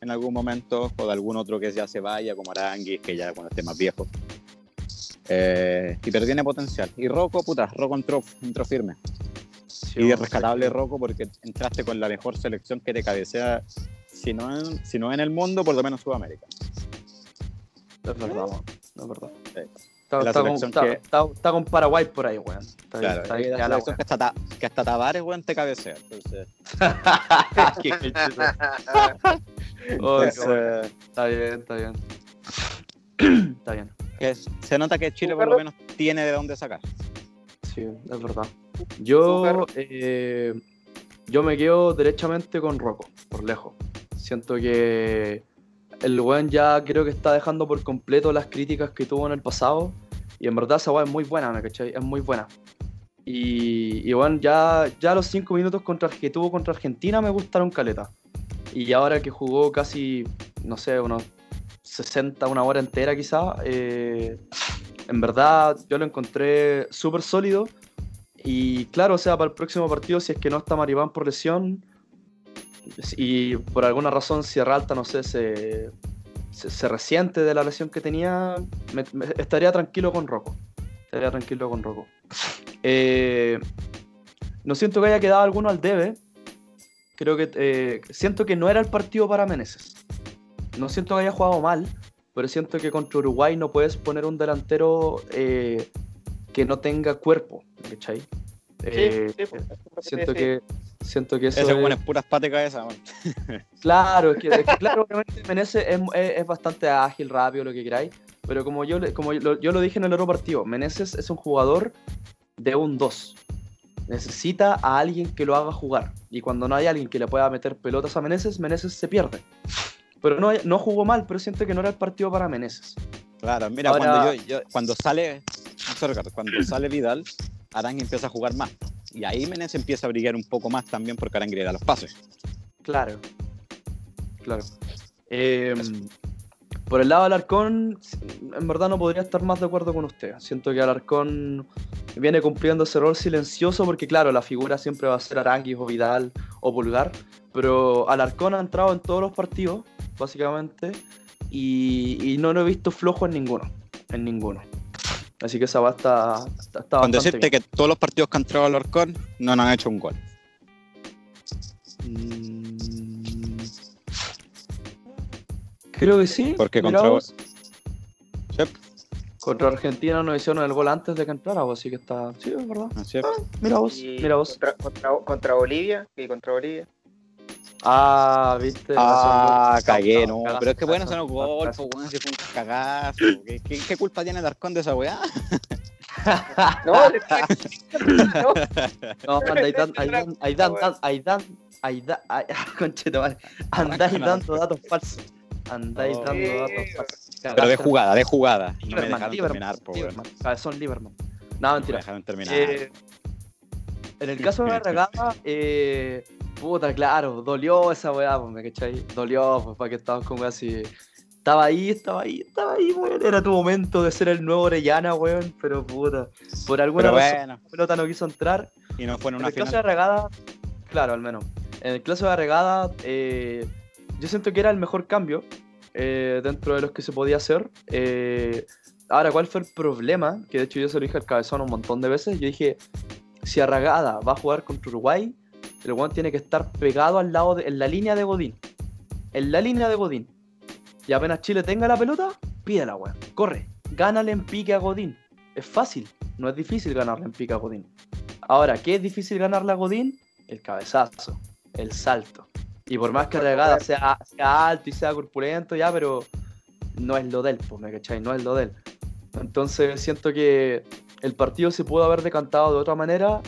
Speaker 3: en algún momento, o de algún otro que ya se vaya, como Aranguis, que ya cuando esté más viejo. Eh, y pero tiene potencial. Y Rocco, puta, Rocco entró, entró firme. y es rescatable Rocco porque entraste con la mejor selección que te cabecea, si no en, si no en el mundo, por lo menos Sudamérica.
Speaker 1: Es verdad, es verdad. Está, con, Paraguay por ahí, weón. Está,
Speaker 3: claro, está la, la que, hasta, que hasta Tavares, weón, te cabecea. Entonces... (laughs) (laughs)
Speaker 1: está bien, está bien. está bien.
Speaker 3: se nota que Chile por lo menos tiene de dónde sacar.
Speaker 1: Sí, es verdad. Yo, eh, yo me quedo derechamente con Rocco, por lejos. Siento que el weón ya creo que está dejando por completo las críticas que tuvo en el pasado. Y en verdad esa weón es muy buena, ¿me cachai? Es muy buena. Y, y bueno, ya, ya los cinco minutos contra, que tuvo contra Argentina me gustaron caleta. Y ahora que jugó casi, no sé, unos 60, una hora entera quizá, eh, en verdad yo lo encontré súper sólido. Y claro, o sea, para el próximo partido, si es que no está Maribán por lesión, y por alguna razón Sierra Alta, no sé, se, se, resiente de la lesión que tenía, estaría tranquilo con Rocco. Estaría tranquilo con Rocco. (laughs) Eh, no siento que haya quedado alguno al debe. Creo que eh, siento que no era el partido para Meneses. No siento que haya jugado mal, pero siento que contra Uruguay no puedes poner un delantero eh, que no tenga cuerpo, ¿cachai? Eh,
Speaker 2: sí, pues,
Speaker 1: siento
Speaker 2: sí.
Speaker 1: que siento que eso
Speaker 3: Ese
Speaker 1: es-
Speaker 3: puras patas de cabeza, weón. (laughs)
Speaker 1: Claro, es que, es que claro, obviamente Menezes es, es- es bastante ágil, rápido, lo que queráis. Pero como yo, como yo lo, yo lo dije en el otro partido, Meneses es un jugador de un 2. Necesita a alguien que lo haga jugar. Y cuando no hay alguien que le pueda meter pelotas a Meneses, Meneses se pierde. Pero no, no jugó mal, pero siento que no era el partido para Meneses.
Speaker 3: Claro, mira,
Speaker 1: Ahora-
Speaker 3: cuando, yo, yo- cuando sale cuando sale Vidal, Arán empieza a jugar más. Y ahí Menezes empieza a brillar un poco más también porque Arán a los pases.
Speaker 1: Claro. Claro. Eh, por el lado de Alarcón, en verdad no podría estar más de acuerdo con usted. Siento que Alarcón viene cumpliendo ese rol silencioso porque, claro, la figura siempre va a ser Aranguis o Vidal o Pulgar. Pero Alarcón ha entrado en todos los partidos, básicamente, y, y no lo he visto flojo en ninguno. En ninguno. Así que esa va está, está, está
Speaker 3: Con decirte que todos los partidos que han entrado al Alarcón no nos han hecho un gol.
Speaker 1: Mm, Creo que sí.
Speaker 3: Porque contra-
Speaker 1: vos.
Speaker 3: Sí,
Speaker 1: Contra Argentina nos hicieron el gol antes de que entrara, así que está. Sí, es verdad.
Speaker 3: así es.
Speaker 1: Mira vos, mira vos.
Speaker 2: Contra, contra, contra Bolivia, y contra Bolivia.
Speaker 1: Ah, viste.
Speaker 3: Ah, cagué,
Speaker 1: no,
Speaker 3: no.
Speaker 1: cagazo,
Speaker 3: Pero es que bueno,
Speaker 1: cagazo,
Speaker 3: se nos gol,
Speaker 1: cagazo.
Speaker 3: pues, weón, si fue un cagazo. ¿Qué, qué, qué culpa tiene el de esa weá? (laughs)
Speaker 2: No, no, (laughs)
Speaker 1: No, anda, ahí dan, ahí dan, ahí dan, dan- ahí dan, ahí dan, (laughs) ahí- conchetumare. andáis dando datos falsos. Andáis
Speaker 3: Oh.
Speaker 1: dando datos falsos.
Speaker 3: Pero de jugada, de jugada. No me dejaron terminar, po, weón.
Speaker 1: Lieberman, Cabezón Lieberman. No,
Speaker 3: No me
Speaker 1: mentira.
Speaker 3: dejaron terminar.
Speaker 1: Eh, en el caso de la regada, eh, puta, claro, dolió esa weá, pues, ¿me cachai? Dolió, pues, para que estábamos con weá así. Estaba ahí, estaba ahí, estaba ahí, weón. Era tu momento de ser el nuevo Orellana, weón. Pero puta, por alguna
Speaker 3: Pero
Speaker 1: razón
Speaker 3: bueno,
Speaker 1: pelota no quiso entrar.
Speaker 3: y no fue en
Speaker 1: En
Speaker 3: una
Speaker 1: de
Speaker 3: final.
Speaker 1: la regada, claro, al menos. En el caso de regada, eh, yo siento que era el mejor cambio eh, dentro de los que se podía hacer. Eh, ahora, ¿cuál fue el problema? Que de hecho yo se lo dije al cabezón un montón de veces. Yo dije, si Arragada va a jugar contra Uruguay, el weón tiene que estar pegado al lado, de, en la línea de Godín. En la línea de Godín. Y apenas Chile tenga la pelota, pídela, weón. Corre, gánale en pique a Godín. Es fácil, no es difícil ganarle en pique a Godín. Ahora, ¿qué es difícil ganarle a Godín? El cabezazo, el salto. Y por más que Regada sea, alto y sea corpulento, ya, pero no es lo del, pues, ¿me cachai? No es lo del. Entonces siento que el partido se pudo haber decantado de otra manera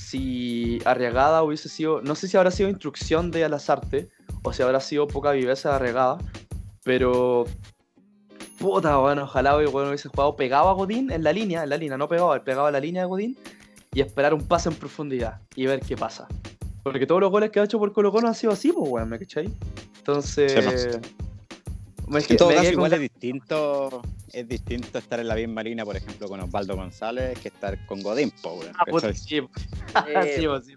Speaker 1: si Arriagada hubiese sido, no sé si habrá sido instrucción de Alazarte o si habrá sido poca viveza de Arriagada, pero puta, bueno, ojalá el bueno, hubiese jugado pegado a Godín en la línea, en la línea, no pegado, pegado a la línea de Godín y esperar un pase en profundidad y ver qué pasa. Porque todos los goles que ha hecho por Colo Colo han sido así, pues, weón, ¿me cachai? Entonces... me-
Speaker 3: En todo caso, igual es distinto, es distinto estar en la misma línea, por ejemplo, con Osvaldo González, que estar con Godín, po, weón,
Speaker 1: Ah,
Speaker 3: ¿cachai?
Speaker 1: sí, (laughs) Sí, pues, sí.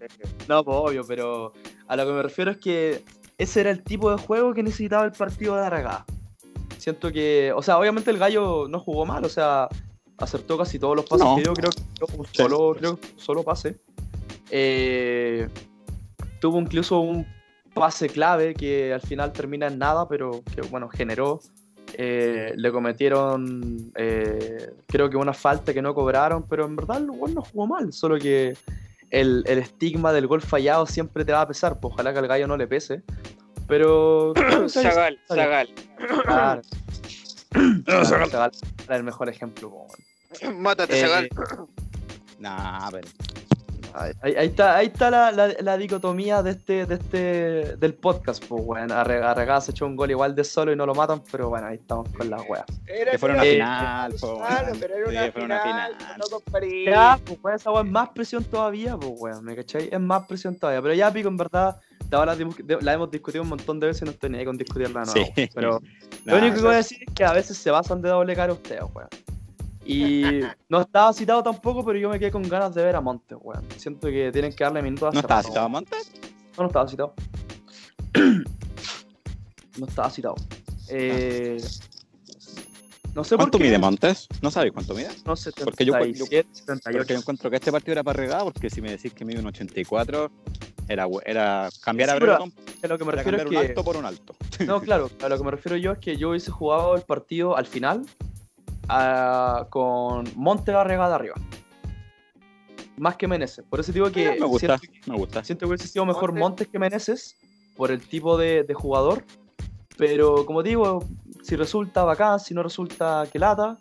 Speaker 1: No, pues obvio, pero a lo que me refiero es que ese era el tipo de juego que necesitaba el partido de Aragá. Siento que, o sea, obviamente el gallo no jugó mal, o sea, acertó casi todos los pases
Speaker 3: No.
Speaker 1: que dio, creo que dio un solo, creo que solo pase. Eh, tuvo incluso un pase clave que al final termina en nada, pero que bueno, generó. Eh, le cometieron, eh, creo que una falta que no cobraron, pero en verdad el gol no jugó mal, solo que el, el estigma del gol fallado siempre te va a pesar, pues ojalá que al gallo no le pese. Pero. (coughs)
Speaker 2: Zagal. Zagal.
Speaker 1: Claro. (coughs) Claro, Zagal era el mejor ejemplo.
Speaker 2: Mátate,
Speaker 1: Eh,
Speaker 2: Zagal. (coughs)
Speaker 3: Nah, pero
Speaker 1: Ahí, ahí está, ahí está la, la- la dicotomía de este, de este, del podcast, pues, weón. Arre- Arregada se echó un gol igual de solo y no lo matan, pero bueno, ahí estamos con las weas.
Speaker 3: Que fuera una final,
Speaker 2: Claro,
Speaker 3: weón.
Speaker 2: pero era una
Speaker 3: fue una
Speaker 2: final, no.
Speaker 1: Ya, pues, weón, esa wea es más presión todavía, pues, weón, ¿me cachai? Es más presión todavía. Pero ya, pico, en verdad, la, la, la hemos discutido un montón de veces y no estoy ni ahí con discutirla, no.
Speaker 3: Sí.
Speaker 1: Pero (laughs)
Speaker 3: Nah,
Speaker 1: Lo único que voy a decir es que a veces se basan de doble cara ustedes, weón. Y (laughs) no estaba citado tampoco, pero yo me quedé con ganas de ver a Montes, weón. Siento que tienen que darle minutos a
Speaker 3: ¿No estaba citado. Montes?
Speaker 1: No, no estaba citado. (clears throat) no estaba citado. Eh, no sé por
Speaker 3: ¿Cuánto
Speaker 1: qué.
Speaker 3: mide Montes? ¿No sabes cuánto mide?
Speaker 1: No sé,
Speaker 3: Porque yo-
Speaker 1: 77,
Speaker 3: Porque
Speaker 1: 78.
Speaker 3: yo encuentro que este partido era para regada, porque si me decís que mide un 84, era, era cambiar
Speaker 1: Sí,
Speaker 3: a
Speaker 1: pero
Speaker 3: Brereton,
Speaker 1: A lo que me
Speaker 3: era
Speaker 1: refiero
Speaker 3: cambiar
Speaker 1: es
Speaker 3: un
Speaker 1: que.
Speaker 3: alto por un alto.
Speaker 1: No, (laughs) claro, a lo que me refiero yo es que yo hubiese jugado el partido al final ah, con Monte regada arriba. Más que Meneses. Por eso digo que
Speaker 3: Eh, me gusta,
Speaker 1: siento,
Speaker 3: me gusta.
Speaker 1: siento que hubiese sido mejor
Speaker 2: Montes.
Speaker 1: Montes que Meneses por el tipo de, de jugador. Pero como digo, si resulta bacán, si no resulta que lata.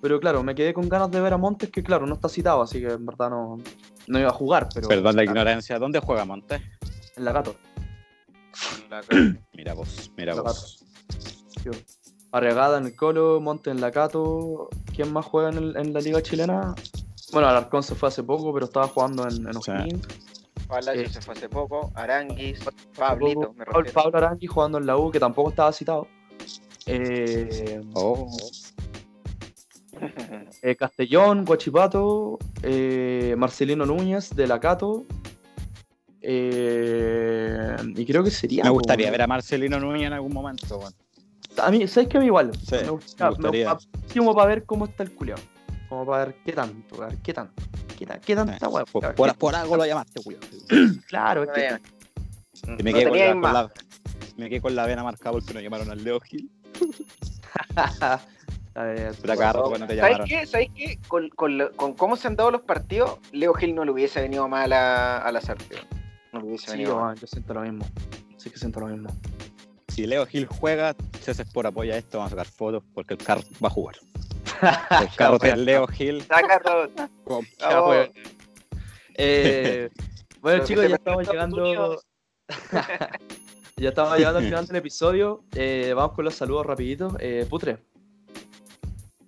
Speaker 1: Pero claro, me quedé con ganas de ver a Montes, que claro, no está citado, así que en verdad no, no iba a jugar. Pero
Speaker 3: Perdón la ignorancia. ¿Dónde juega Montes?
Speaker 1: En la gato.
Speaker 2: La-
Speaker 3: Mira vos, mira
Speaker 1: La
Speaker 3: vos.
Speaker 1: Arregada en el Colo, Monte en la Cato. ¿Quién más juega en, el- en la Liga Chilena? Bueno, Alarcón se fue hace poco, pero estaba jugando en, en
Speaker 3: Sí.
Speaker 1: O'Higgins.
Speaker 2: Palacio
Speaker 1: Eh,
Speaker 2: se fue hace poco, Aranguis, Pablito,
Speaker 1: poco.
Speaker 2: me
Speaker 1: Pablo,
Speaker 2: refiero.
Speaker 1: Pablo Arangui jugando en la U, que tampoco estaba citado. Eh,
Speaker 3: Oh,
Speaker 1: eh, Castellón, Guachipato, eh, Marcelino Núñez de la Cato. eh, y creo que sería.
Speaker 3: me gustaría
Speaker 1: weón.
Speaker 3: ver a Marcelino Núñez en algún momento. weón.
Speaker 1: A mí, ¿sabes qué? A mí igual.
Speaker 3: Sí,
Speaker 1: me gusta,
Speaker 3: me gustaría.
Speaker 1: me- como para ver cómo está el culiao. Como para ver qué tanto, a ver qué tanto. ¿Qué, qué tanta weá?
Speaker 3: Por, algo lo llamaste, weón. (clears throat)
Speaker 1: Claro, es que.
Speaker 3: Y me
Speaker 2: No
Speaker 3: quedé, con la, con
Speaker 2: más.
Speaker 3: la- me quedé con la vena marcada porque no llamaron al Leo Gil. (laughs) Cuando te
Speaker 2: ¿Sabes
Speaker 3: llamaron.
Speaker 2: qué? ¿Sabes qué? Con, con, con cómo se han dado los partidos, Leo Gil no le hubiese venido mal a, a la Sartre. No le hubiese
Speaker 1: Sí,
Speaker 2: venido mal.
Speaker 1: yo siento lo mismo. Sí que siento lo mismo.
Speaker 3: Si Leo Gil juega, César por apoya esto, vamos a sacar fotos porque el carro va a jugar. (laughs) El carro de Leo Gil. (laughs)
Speaker 1: Ya,
Speaker 2: Vamos.
Speaker 1: pues. Eh, (laughs) bueno, chicos, ya estamos llegando. Ya estamos llegando al final del episodio. Eh, vamos con los saludos rapiditos. Eh, Putre,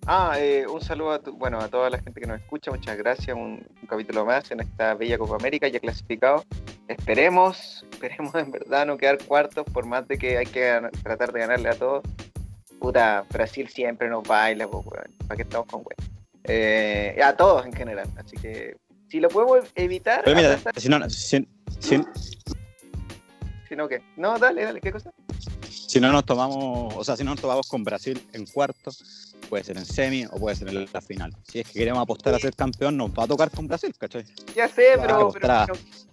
Speaker 2: Ah, eh, un saludo a, tu- bueno, a toda la gente que nos escucha, muchas gracias. Un, un capítulo más en esta bella Copa América ya clasificado. Esperemos, esperemos en verdad no quedar cuartos, por más de que hay que tratar de ganarle a todos. Puta, Brasil siempre nos baila, pues, weón. ¿Para qué estamos con weón? Eh, a todos en general, así que si lo podemos evitar,
Speaker 3: Pero mira, si no, si, si-
Speaker 2: si no, ¿qué? No, dale, dale, ¿qué cosa?
Speaker 3: Si no nos tomamos, o sea, si no nos tomamos con Brasil en cuarto, puede ser en semi o puede ser en la final. Si es que queremos apostar a ser campeón, nos va a tocar con Brasil, ¿cachai?
Speaker 2: Ya sé, pero,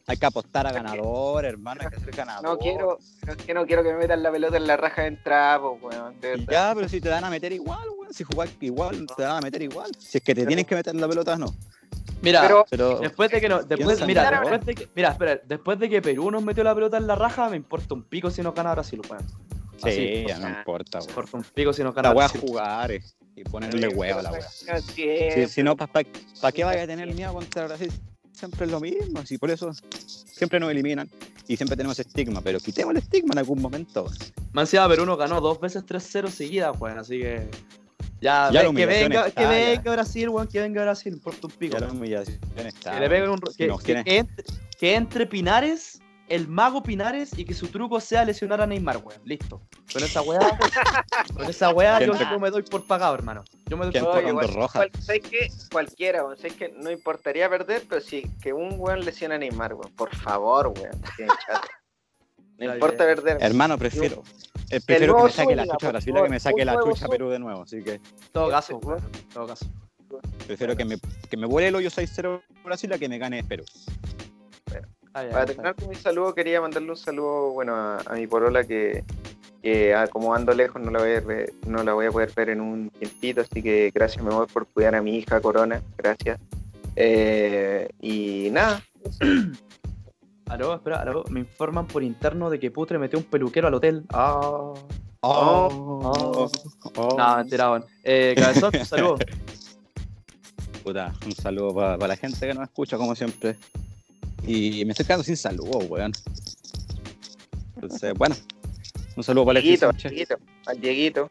Speaker 3: Hay que apostar a ganador, hermano, hay que ser ganador.
Speaker 2: no, quiero, pero es que no quiero que me metan la pelota en la raja de entrada, pues, weón, verdad.
Speaker 3: ya, pero si te dan a meter igual, weón. Si jugás igual, te dan a meter igual. Si es que te
Speaker 2: Pero-
Speaker 3: tienen que meter la pelota, no.
Speaker 1: mira,
Speaker 2: Pero
Speaker 1: después de que no, después,
Speaker 3: no
Speaker 1: mira, después de que, mira, espera, después de que Perú nos metió la pelota en la raja, me importa un pico si nos gana Brasil, weón.
Speaker 3: Sí,
Speaker 1: Así,
Speaker 3: ya no importa,
Speaker 1: un pico si nos gana
Speaker 3: La es
Speaker 1: Brasil.
Speaker 3: jugar eh, y ponerle huevo a la.
Speaker 2: No,
Speaker 3: Si, si no, ¿para qué
Speaker 2: Sí,
Speaker 3: vaya a
Speaker 2: sí.
Speaker 3: tener miedo contra Brasil? Siempre es lo mismo, así por eso siempre nos eliminan y siempre tenemos estigma, pero quitemos el estigma en algún momento.
Speaker 1: Me encima Perú nos ganó dos veces 3-0 seguidas, weón, así que. Ya,
Speaker 3: Ya
Speaker 1: ve- que venga,
Speaker 3: está,
Speaker 1: que
Speaker 3: ya.
Speaker 1: venga Brasil, weón, que venga Brasil, importa un pico.
Speaker 3: Ya la humillación está.
Speaker 1: Que le peguen un que, que entre, que entre Pinares, el mago Pinares, y que su truco sea lesionar a Neymar, weón. Listo. Con esa weá, (laughs) con esa weá
Speaker 3: Que
Speaker 1: yo, me doy por pagado, hermano. Yo me doy
Speaker 3: Que
Speaker 1: por pagado.
Speaker 3: rojas.
Speaker 2: Cual- ¿Sabes qué? Cualquiera, weón. ¿Sabes qué? No importaría perder, pero sí, que un weón lesione a Neymar, weón. Por favor, weón. (laughs) No importa
Speaker 1: bien.
Speaker 2: perder.
Speaker 3: Hermano, prefiero. eh, prefiero que me saque la chucha Brasil que me saque la chucha Perú de nuevo. Así que
Speaker 1: todo caso, weón. Todo caso.
Speaker 3: prefiero que me, que me vuele el hoyo 6-0 Brasil a que me gane Perú.
Speaker 1: Ah, ya,
Speaker 2: Para terminar con mi saludo, quería mandarle un saludo bueno, a, a mi porola que, que, ah, como ando lejos no la, voy a ver- no la voy a poder ver en un tiempito, así que gracias, mi amor, por cuidar a mi hija Corona, gracias. Eh, y nada. (clears throat)
Speaker 1: Aló, espera, aló. Me informan por interno de que Putre metió un peluquero al hotel. Ah.
Speaker 3: Oh, oh.
Speaker 1: No, mentira, weón. Eh, cabezón, un (laughs) saludo.
Speaker 3: Puta, un saludo para la gente que nos escucha, como siempre. Y me estoy quedando sin saludo, weón. Entonces, bueno, un saludo para Alexis
Speaker 2: Dieguito, al Dieguito.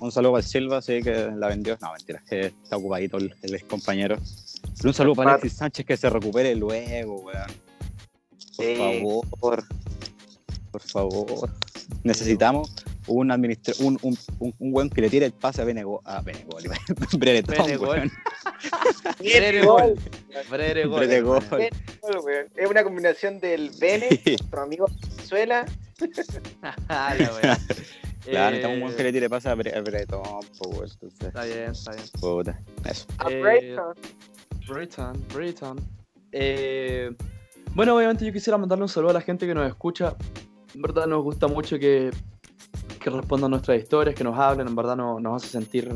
Speaker 3: Un saludo para el Silva, sí, que la vendió. No, mentira, que está ocupadito el, el ex compañero. Pero un saludo para Alexis Sánchez que se recupere luego, weón. Por
Speaker 2: Sí.
Speaker 3: favor. Por favor. Necesitamos un administra un, un, un, un weón que le tire el pase a Benego a Benegol. Brenetón,
Speaker 1: Benegol.
Speaker 3: weón. (laughs)
Speaker 1: Brere gol. Brere gol.
Speaker 3: Brere gol.
Speaker 1: hermano.
Speaker 2: Gol, weón. Es una combinación del Bene, (laughs) nuestro amigo de Venezuela, (laughs)
Speaker 1: Ah, la wea.
Speaker 3: Claro, necesitamos un buen
Speaker 1: Eh,
Speaker 3: que le tire pasa a Bre- a Bretón, pues, entonces,
Speaker 1: Está bien, está bien.
Speaker 3: puta, eso.
Speaker 2: A
Speaker 1: Eh,
Speaker 2: Brighton.
Speaker 1: Britain, Britain. Eh, bueno, obviamente yo quisiera mandarle un saludo a la gente que nos escucha. En verdad nos gusta mucho que, que respondan nuestras historias, que nos hablen. En verdad no- nos hace sentir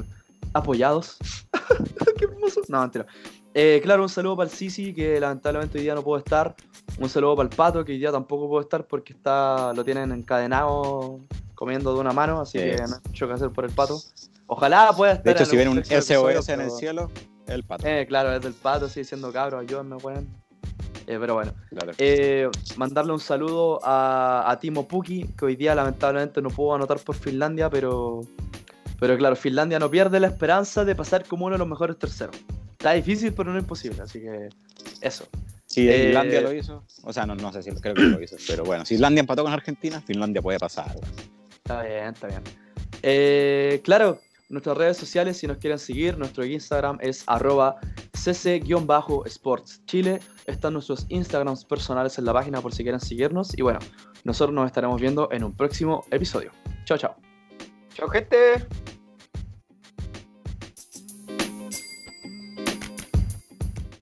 Speaker 1: apoyados. (laughs) Qué hermoso. No, mentira. Eh, claro, un saludo para el Sisi, que lamentablemente hoy día no puedo estar. Un saludo para el Pato, que hoy día tampoco puedo estar porque está lo tienen encadenado comiendo de una mano, así
Speaker 3: Sí.
Speaker 1: que no hay mucho que hacer por el Pato. Ojalá pueda estar
Speaker 3: De hecho,
Speaker 1: en
Speaker 3: si ven un
Speaker 1: próximo episodio,
Speaker 3: SOS en el
Speaker 1: pero-
Speaker 3: cielo, el pato.
Speaker 1: eh, claro, es del pato, sigue siendo cabro, ayúdenme, weón. Eh, pero bueno,
Speaker 3: Claro.
Speaker 1: eh, mandarle un saludo a, a Timo Puki, que hoy día lamentablemente no pudo anotar por Finlandia, pero, pero claro, Finlandia no pierde la esperanza de pasar como uno de los mejores terceros. Está difícil, pero no imposible, así que eso.
Speaker 3: Si
Speaker 1: eh,
Speaker 3: Islandia lo hizo, o sea, no, no sé si creo que lo hizo, pero bueno, si Islandia empató con Argentina, Finlandia puede pasar.
Speaker 1: Está bien, está bien. Eh, claro, nuestras redes sociales, si nos quieren seguir, nuestro Instagram es arroba cc-sports chile. Están nuestros Instagrams personales en la página por si quieren seguirnos. Y bueno, nosotros nos estaremos viendo en un próximo episodio. Chao, chao.
Speaker 2: Chao, gente.